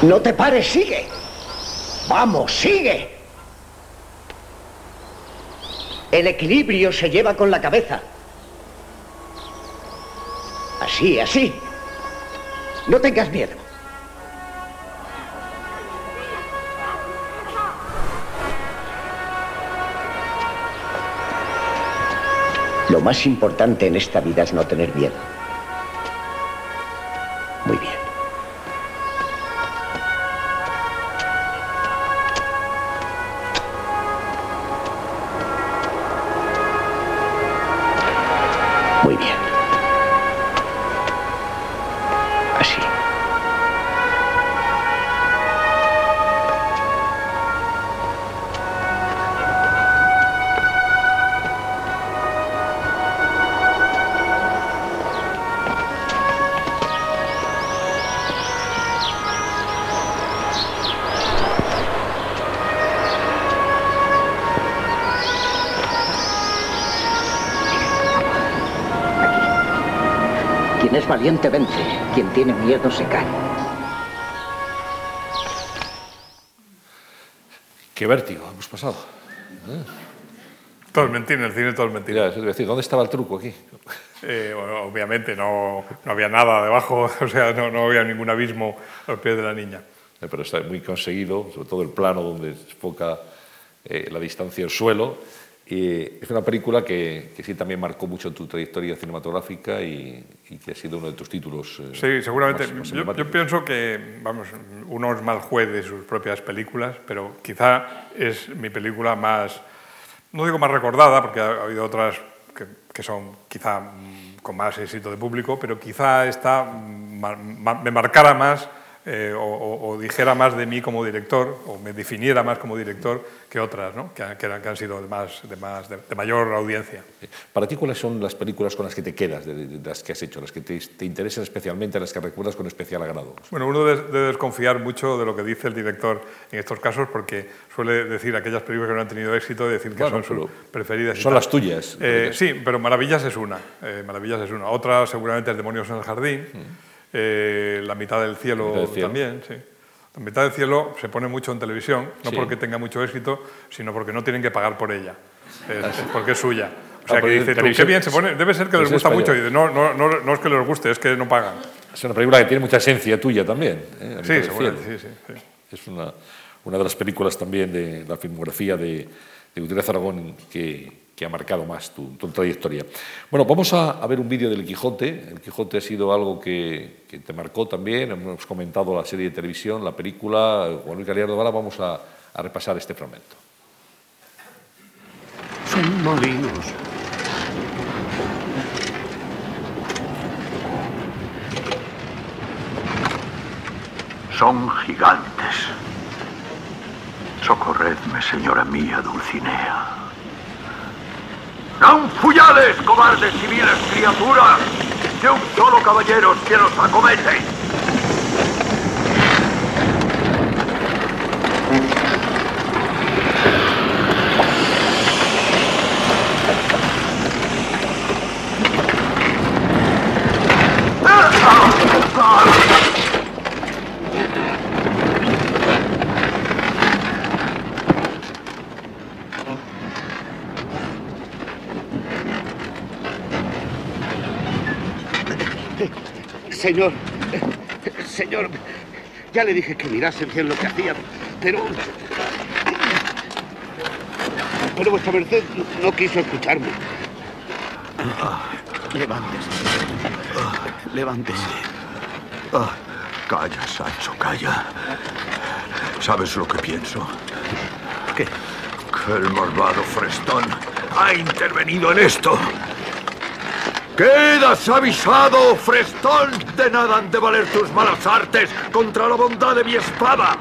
No te pares, sigue. Vamos, sigue. El equilibrio se lleva con la cabeza. Así, así. No tengas miedo. Lo más importante en esta vida es no tener miedo. Valiente vence, quien tiene miedo se cae. Qué vértigo hemos pasado. Todo es mentira, en el cine todo es mentira. decir, ¿dónde estaba el truco aquí? Eh, obviamente no, no, había nada debajo, o sea, no, no había ningún abismo a los pies de la niña. Eh, pero está muy conseguido, sobre todo el plano donde se enfoca eh, la distancia del suelo y es una película que, que, sí también marcó mucho tu trayectoria cinematográfica y, que ha sido uno de tus títulos. Eh, sí, seguramente. yo, yo, pienso que, vamos, uno es mal juez de sus propias películas, pero quizá es mi película más, no digo más recordada, porque ha, habido otras que, que, son quizá mm, con más éxito de público, pero quizá esta mm, me marcara más eh, o, dijera más de mí como director, o me definiera más como director que otras, ¿no? que, que, han sido de, más, de, más, de, mayor audiencia. Para ti, ¿cuáles son las películas con las que te quedas, de, las que has hecho, las que te, te, interesan especialmente, las que recuerdas con especial agrado? Bueno, uno debe desconfiar mucho de lo que dice el director en estos casos, porque suele decir aquellas películas que no han tenido éxito, decir que son sus preferidas. Son las tuyas. Eh, sí, pero Maravillas es una. Eh, Maravillas es una. Otra seguramente es Demonios en el Jardín. Mm. Eh, la mitad del cielo, también, sí. La mitad del cielo se pone mucho en televisión, no porque tenga mucho éxito, sino porque no tienen que pagar por ella, es, porque es suya. O sea, ah, que dice, tú, qué bien se pone, debe ser que les gusta mucho. Y dice, no, no, no, no, es que les guste, es que no pagan. Es una película que tiene mucha esencia tuya también. ¿eh? Sí, sí, sí, Es una, una de las películas también de la filmografía de, de Gutiérrez Aragón que, que ha marcado más tu, trayectoria. Bueno, vamos a, ver un vídeo del Quijote. El Quijote ha sido algo que, te marcó también. Hemos comentado la serie de televisión, la película. Juan Luis Galeardo Vara, vamos a, a repasar este fragmento. Son molinos. Son gigantes. Socorredme, señora mía ¡Non fuyales, cobardes civiles criaturas! que un solo caballero es quien los Señor, señor, ya le dije que mirase bien lo que hacía, pero... Pero vuestra merced no quiso escucharme. Levántese. Levántese. Ah, calla, Sancho, calla. ¿Sabes lo que pienso? ¿Qué? Que el malvado Frestón ha intervenido en esto. ¡Quedas avisado, Frestón! De nada han de valer tus malas artes contra la bondad de mi espada.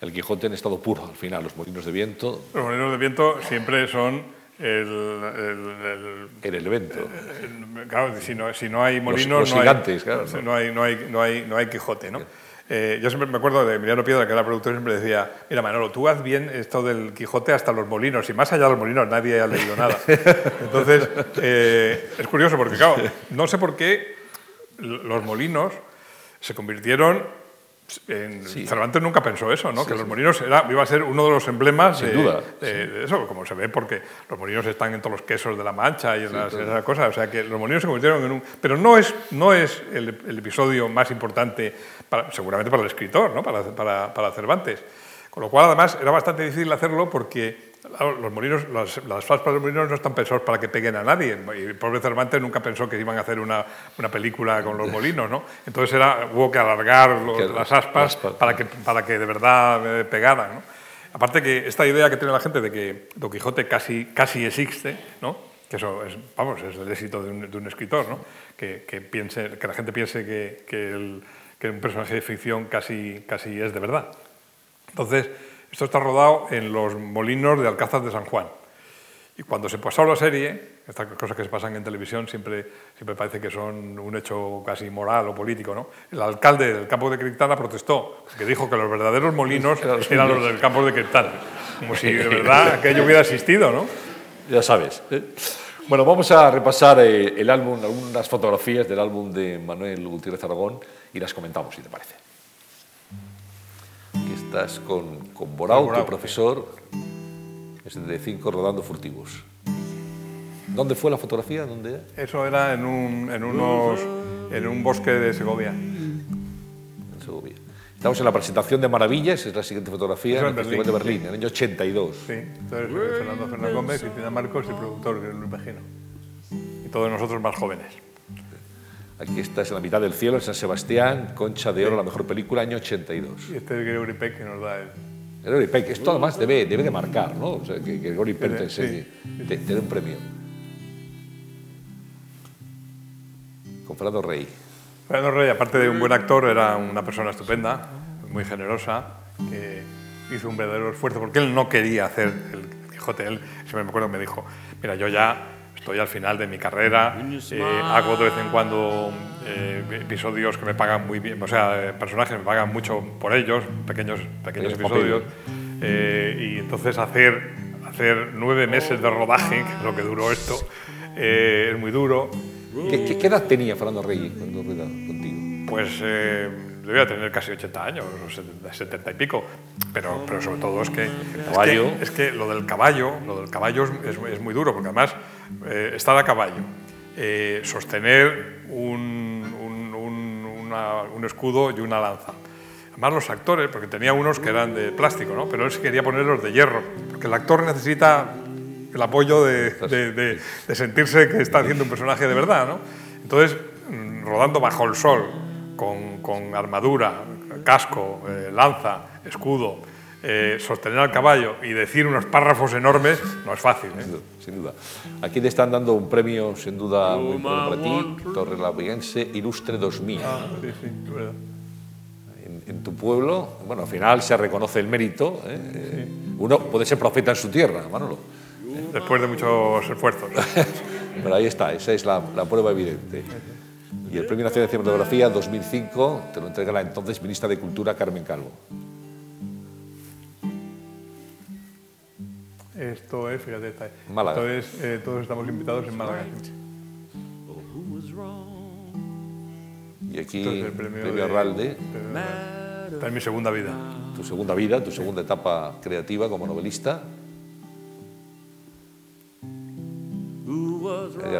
El Quijote en estado puro, al final, los molinos de viento. Los molinos de viento siempre son el, el, el, el evento. Claro, si no, si no hay molinos, los, los no, gigantes, hay, claro, no. no, hay, no, hay, no, hay, no hay Quijote, ¿no? Eh, yo siempre me acuerdo de Emiliano Piedra, que era productor, siempre decía, mira Manolo, tú haz bien esto del Quijote hasta los molinos, y más allá de los molinos nadie ha leído nada. Entonces, eh, es curioso porque, claro, no sé por qué los molinos se convirtieron en, sí. Cervantes nunca pensó eso, ¿no? Sí, que los molinos era, iba a ser uno de los emblemas de, duda, de, de, eso, como se ve, porque los molinos están en todos los quesos de la Mancha y en las, esas cosas. O sea, que los molinos se convirtieron en un. Pero no es, no es el, el episodio más importante, para, seguramente para el escritor, ¿no? Para, para, para Cervantes. Con lo cual, además, era bastante difícil hacerlo porque los molinos, las, las aspas de los molinos no están pensados para que peguen a nadie. Y el pobre Cervantes nunca pensó que iban a hacer una, una película con los molinos, ¿no? Entonces era, hubo que alargar los, que las aspas para que, para que de verdad eh, pegaran, ¿no? Aparte que esta idea que tiene la gente de que Don Quijote casi, casi existe, ¿no? que eso es, vamos, es el éxito de un, de un escritor, ¿no? que, que, piense, que la gente piense que, que, el, que un personaje de ficción casi, casi es de verdad. Entonces, esto está rodado en los molinos de Alcázar de San Juan. Y cuando se pasó la serie, estas cosas que se pasan en televisión siempre, siempre parece que son un hecho casi moral o político, ¿no? El alcalde del campo de Criptana protestó, que dijo que los verdaderos molinos eran los del campo de Criptana. Como si de verdad aquello hubiera existido, ¿no? Ya sabes. Bueno, vamos a repasar el álbum, algunas fotografías del álbum de Manuel Gutiérrez Aragón y las comentamos, si te parece. Estás con, con Borau, Borau, tu profesor, es de cinco rodando furtivos. ¿Dónde fue la fotografía? ¿Dónde? Eso era en un, en unos, en un bosque de Segovia. En Segovia. Estamos en la presentación de Maravillas, es la siguiente fotografía, en el Festival de Berlín, en el año 82. Sí, entonces Fernando Fernández Gómez, Cristina Marcos y el productor, que es Luis Mejino. Y todos nosotros más jóvenes. Aquí estás en la mitad del cielo, en San Sebastián, Concha de Oro, la mejor película, año 82. Y este es Gregory Peck que nos da el... Gregory Peck, esto además debe, debe de marcar, ¿no? O sea, que Gregory Peck te, sí. te, te dé un premio. Con Fernando Rey. Fernando Rey, aparte de un buen actor, era una persona estupenda, muy generosa, que hizo un verdadero esfuerzo, porque él no quería hacer el Quijote. Él, siempre me acuerdo, me dijo, mira, yo ya estoy al final de mi carrera, eh, hago de vez en cuando eh, episodios que me pagan muy bien, o sea, eh, personajes me pagan mucho por ellos, pequeños, pequeños episodios, y entonces hacer, hacer nueve meses de rodaje, que es lo que duró esto, es muy duro. ¿Qué, ¿Qué, edad tenía Fernando Reyes cuando rueda contigo? Pues debía tener casi 80 años, 70 y pico, pero, pero sobre todo es que, caballo. Es, que, es que lo del caballo, lo del caballo es, es muy duro, porque además eh, estar a caballo, eh, sostener un, escudo y una lanza. Además los actores, porque tenía unos que eran de plástico, ¿no? pero él quería ponerlos de hierro, porque el actor necesita el apoyo de, sentirse que está haciendo un personaje de verdad. ¿no? Entonces, mm, rodando bajo el sol, con, con armadura, casco, eh, lanza, escudo, eh, sostener al caballo y decir unos párrafos enormes no es fácil. ¿eh? Sin, duda, sin, duda, Aquí te están dando un premio, sin duda, muy importante para ti, Torre Laviense Ilustre 2000. Ah, sí, sí, verdad. En, en tu pueblo, bueno, al final se reconoce el mérito. ¿eh? Uno puede ser profeta en su tierra, Manolo. Después de muchos esfuerzos. Pero ahí está, esa es la, prueba evidente. Y el Premio Nacional de Cinematografía 2005 te lo entrega la entonces ministra de Cultura Carmen Calvo. Esto es, fíjate, está, Málaga. Esto es, eh, todos estamos invitados en Málaga. Y aquí, el premio, premio Arralde. Está en mi segunda vida. Tu segunda vida, tu segunda etapa creativa como novelista.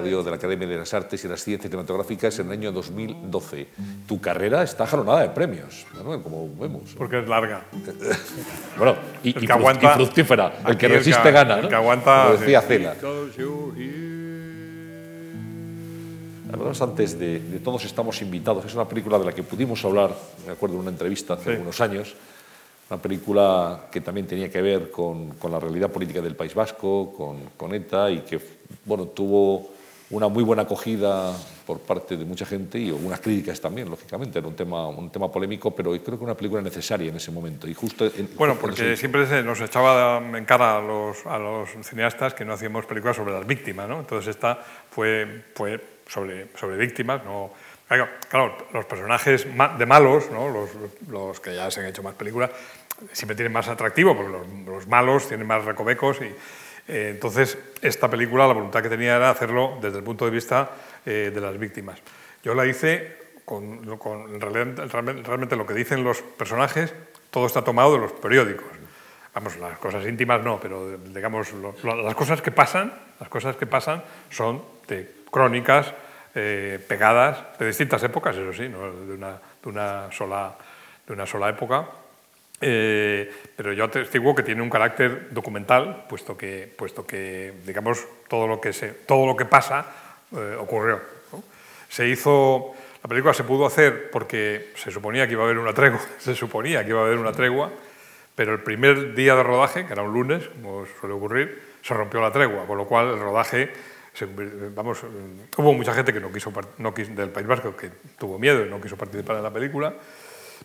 Digo, de la Academia de las Artes y las Ciencias Cinematográficas en el año 2012. Tu carrera está jalonada de premios, como vemos. Porque es larga. bueno, y, el que aguanta, fructífera. El que resiste gana. El que aguanta. Como decía Cela. Hablamos antes de, Todos estamos invitados. Es una película de la que pudimos hablar, me acuerdo, en una entrevista hace unos años. Una película que también tenía que ver con, con la realidad política del País Vasco, con, con, ETA y que bueno, tuvo una muy buena acogida por parte de mucha gente y algunas críticas también, lógicamente. Era un tema, un tema polémico, pero creo que una película necesaria en ese momento. Y justo bueno, porque siempre se nos echaba en cara a los, a los cineastas que no hacíamos películas sobre las víctimas. ¿no? Entonces esta fue, fue sobre, sobre víctimas. ¿no? Claro, los personajes de malos, ¿no? los, los, que ya se han hecho más películas, siempre tienen más atractivo, porque los, los malos tienen más recovecos y eh, entonces, esta película, la voluntad que tenía era hacerlo desde el punto de vista eh, de las víctimas. Yo la hice con, realmente, lo que dicen los personajes, todo está tomado de los periódicos. Vamos, las cosas íntimas no, pero digamos, las cosas que pasan, las cosas que pasan son de crónicas eh, pegadas de distintas épocas, eso sí, ¿no? de, una, de, una sola, de una sola época eh, pero yo atestiguo que tiene un carácter documental, puesto que, puesto que digamos, todo lo que, se, todo lo que pasa eh, ocurrió. Se hizo, la película se pudo hacer porque se suponía que iba a haber una tregua, se suponía que iba a haber una tregua, pero el primer día de rodaje, que era un lunes, como suele ocurrir, se rompió la tregua, con lo cual el rodaje, vamos, hubo mucha gente que no quiso, no quiso, del País Vasco que tuvo miedo y no quiso participar en la película,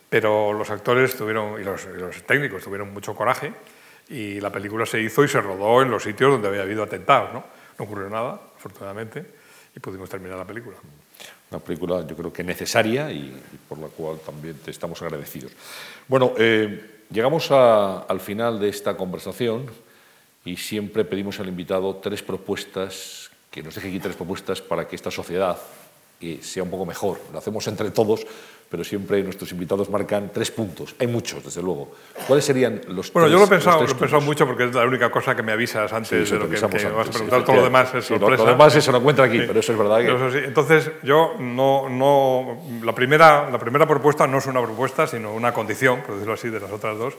pero los actores tuvieron, y los, técnicos tuvieron mucho coraje y la película se hizo y se rodó en los sitios donde había habido atentados. No, no ocurrió nada, afortunadamente, y pudimos terminar la película. Una película yo creo que necesaria y, por la cual también te estamos agradecidos. Bueno, eh, llegamos al final de esta conversación y siempre pedimos al invitado tres propuestas, que nos deje aquí tres propuestas para que esta sociedad eh, sea un poco mejor. Lo hacemos entre todos, pero siempre nuestros invitados marcan tres puntos. Hay muchos, desde luego. ¿Cuáles serían los Bueno, yo lo he pensado, lo he pensado mucho porque es la única cosa que me avisas antes de lo que, que vas a preguntar. todo lo demás es sorpresa. lo, demás se lo encuentra aquí, pero eso es verdad. Que... Entonces, yo no, no... La, primera, la primera propuesta no es una propuesta, sino una condición, por decirlo así, de las otras dos,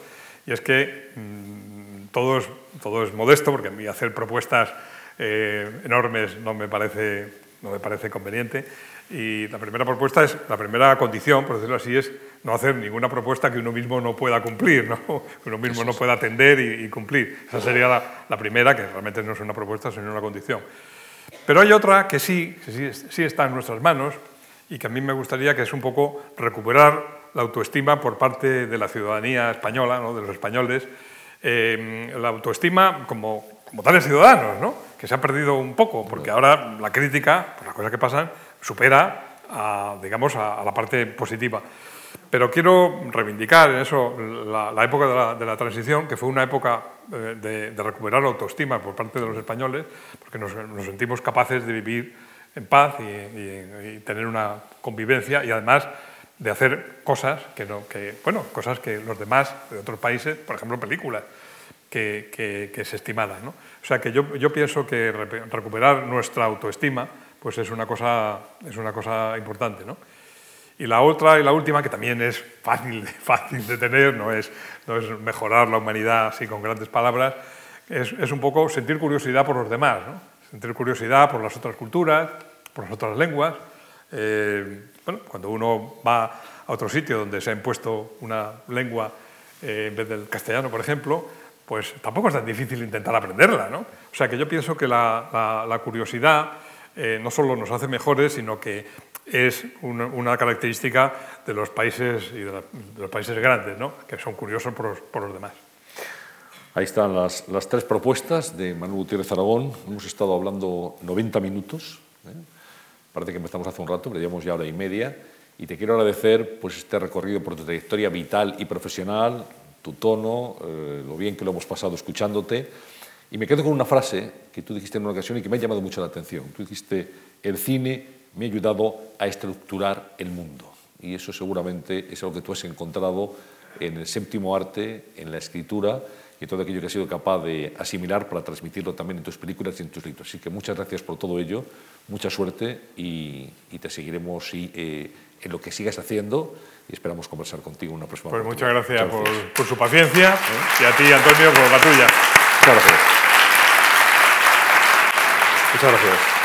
y es que mmm, todo, es, todo es modesto, porque a mí hacer propuestas eh, enormes no me parece, no me parece conveniente. Y la primera propuesta es, la primera condición, por decirlo así, es no hacer ninguna propuesta que uno mismo no pueda cumplir, ¿no? que uno mismo no pueda atender y, cumplir. Esa sería la, primera, que realmente no es una propuesta, sino una condición. Pero hay otra que sí, que sí, sí, está en nuestras manos y que a mí me gustaría que es un poco recuperar la autoestima por parte de la ciudadanía española, ¿no? de los españoles, eh, la autoestima como, como tales ciudadanos, ¿no? que se ha perdido un poco, porque ahora la crítica, por las cosas que pasan, supera a, digamos, a, la parte positiva. Pero quiero reivindicar en eso la, época de la, transición, que fue una época eh, de, recuperar la autoestima por parte de los españoles, porque nos, sentimos capaces de vivir en paz y, tener una convivencia y además de hacer cosas que, no, que, bueno, cosas que los demás de otros países, por ejemplo películas, que, que, se estimaran. ¿no? O sea que yo, yo pienso que recuperar nuestra autoestima pues es una cosa, es una cosa importante. ¿no? Y la otra y la última, que también es fácil, fácil de tener, no es, no es mejorar la humanidad así con grandes palabras, es, es un poco sentir curiosidad por los demás, ¿no? sentir curiosidad por las otras culturas, por las otras lenguas. Eh, bueno, cuando uno va a otro sitio donde se ha impuesto una lengua eh, en vez del castellano, por ejemplo, pues tampoco es tan difícil intentar aprenderla. ¿no? O sea que yo pienso que la, curiosidad eh, no solo nos hace mejores, sino que es una, característica de los países y de, los países grandes, ¿no? que son curiosos por los, demás. Ahí están las, tres propuestas de Manuel Gutiérrez Aragón. Hemos estado hablando 90 minutos. ¿eh? Parece que empezamos hace un rato, pero llevamos ya hora y media. Y te quiero agradecer pues, este recorrido por tu trayectoria vital y profesional, tu tono, eh, lo bien que lo hemos pasado escuchándote. Y me quedo con una frase que tú dijiste en una ocasión y que me ha llamado mucho la atención. Tú dijiste, el cine me ha ayudado a estructurar el mundo. Y eso seguramente es algo que tú has encontrado en el séptimo arte, en la escritura y todo aquello que has sido capaz de asimilar para transmitirlo también en tus películas y en tus libros. Así que muchas gracias por todo ello, mucha suerte y, te seguiremos eh, en lo que sigas haciendo y esperamos conversar contigo en una próxima Pues muchas gracias, Por, su paciencia y a ti, Antonio, por la tuya. Muchas gracias. Muchas gracias.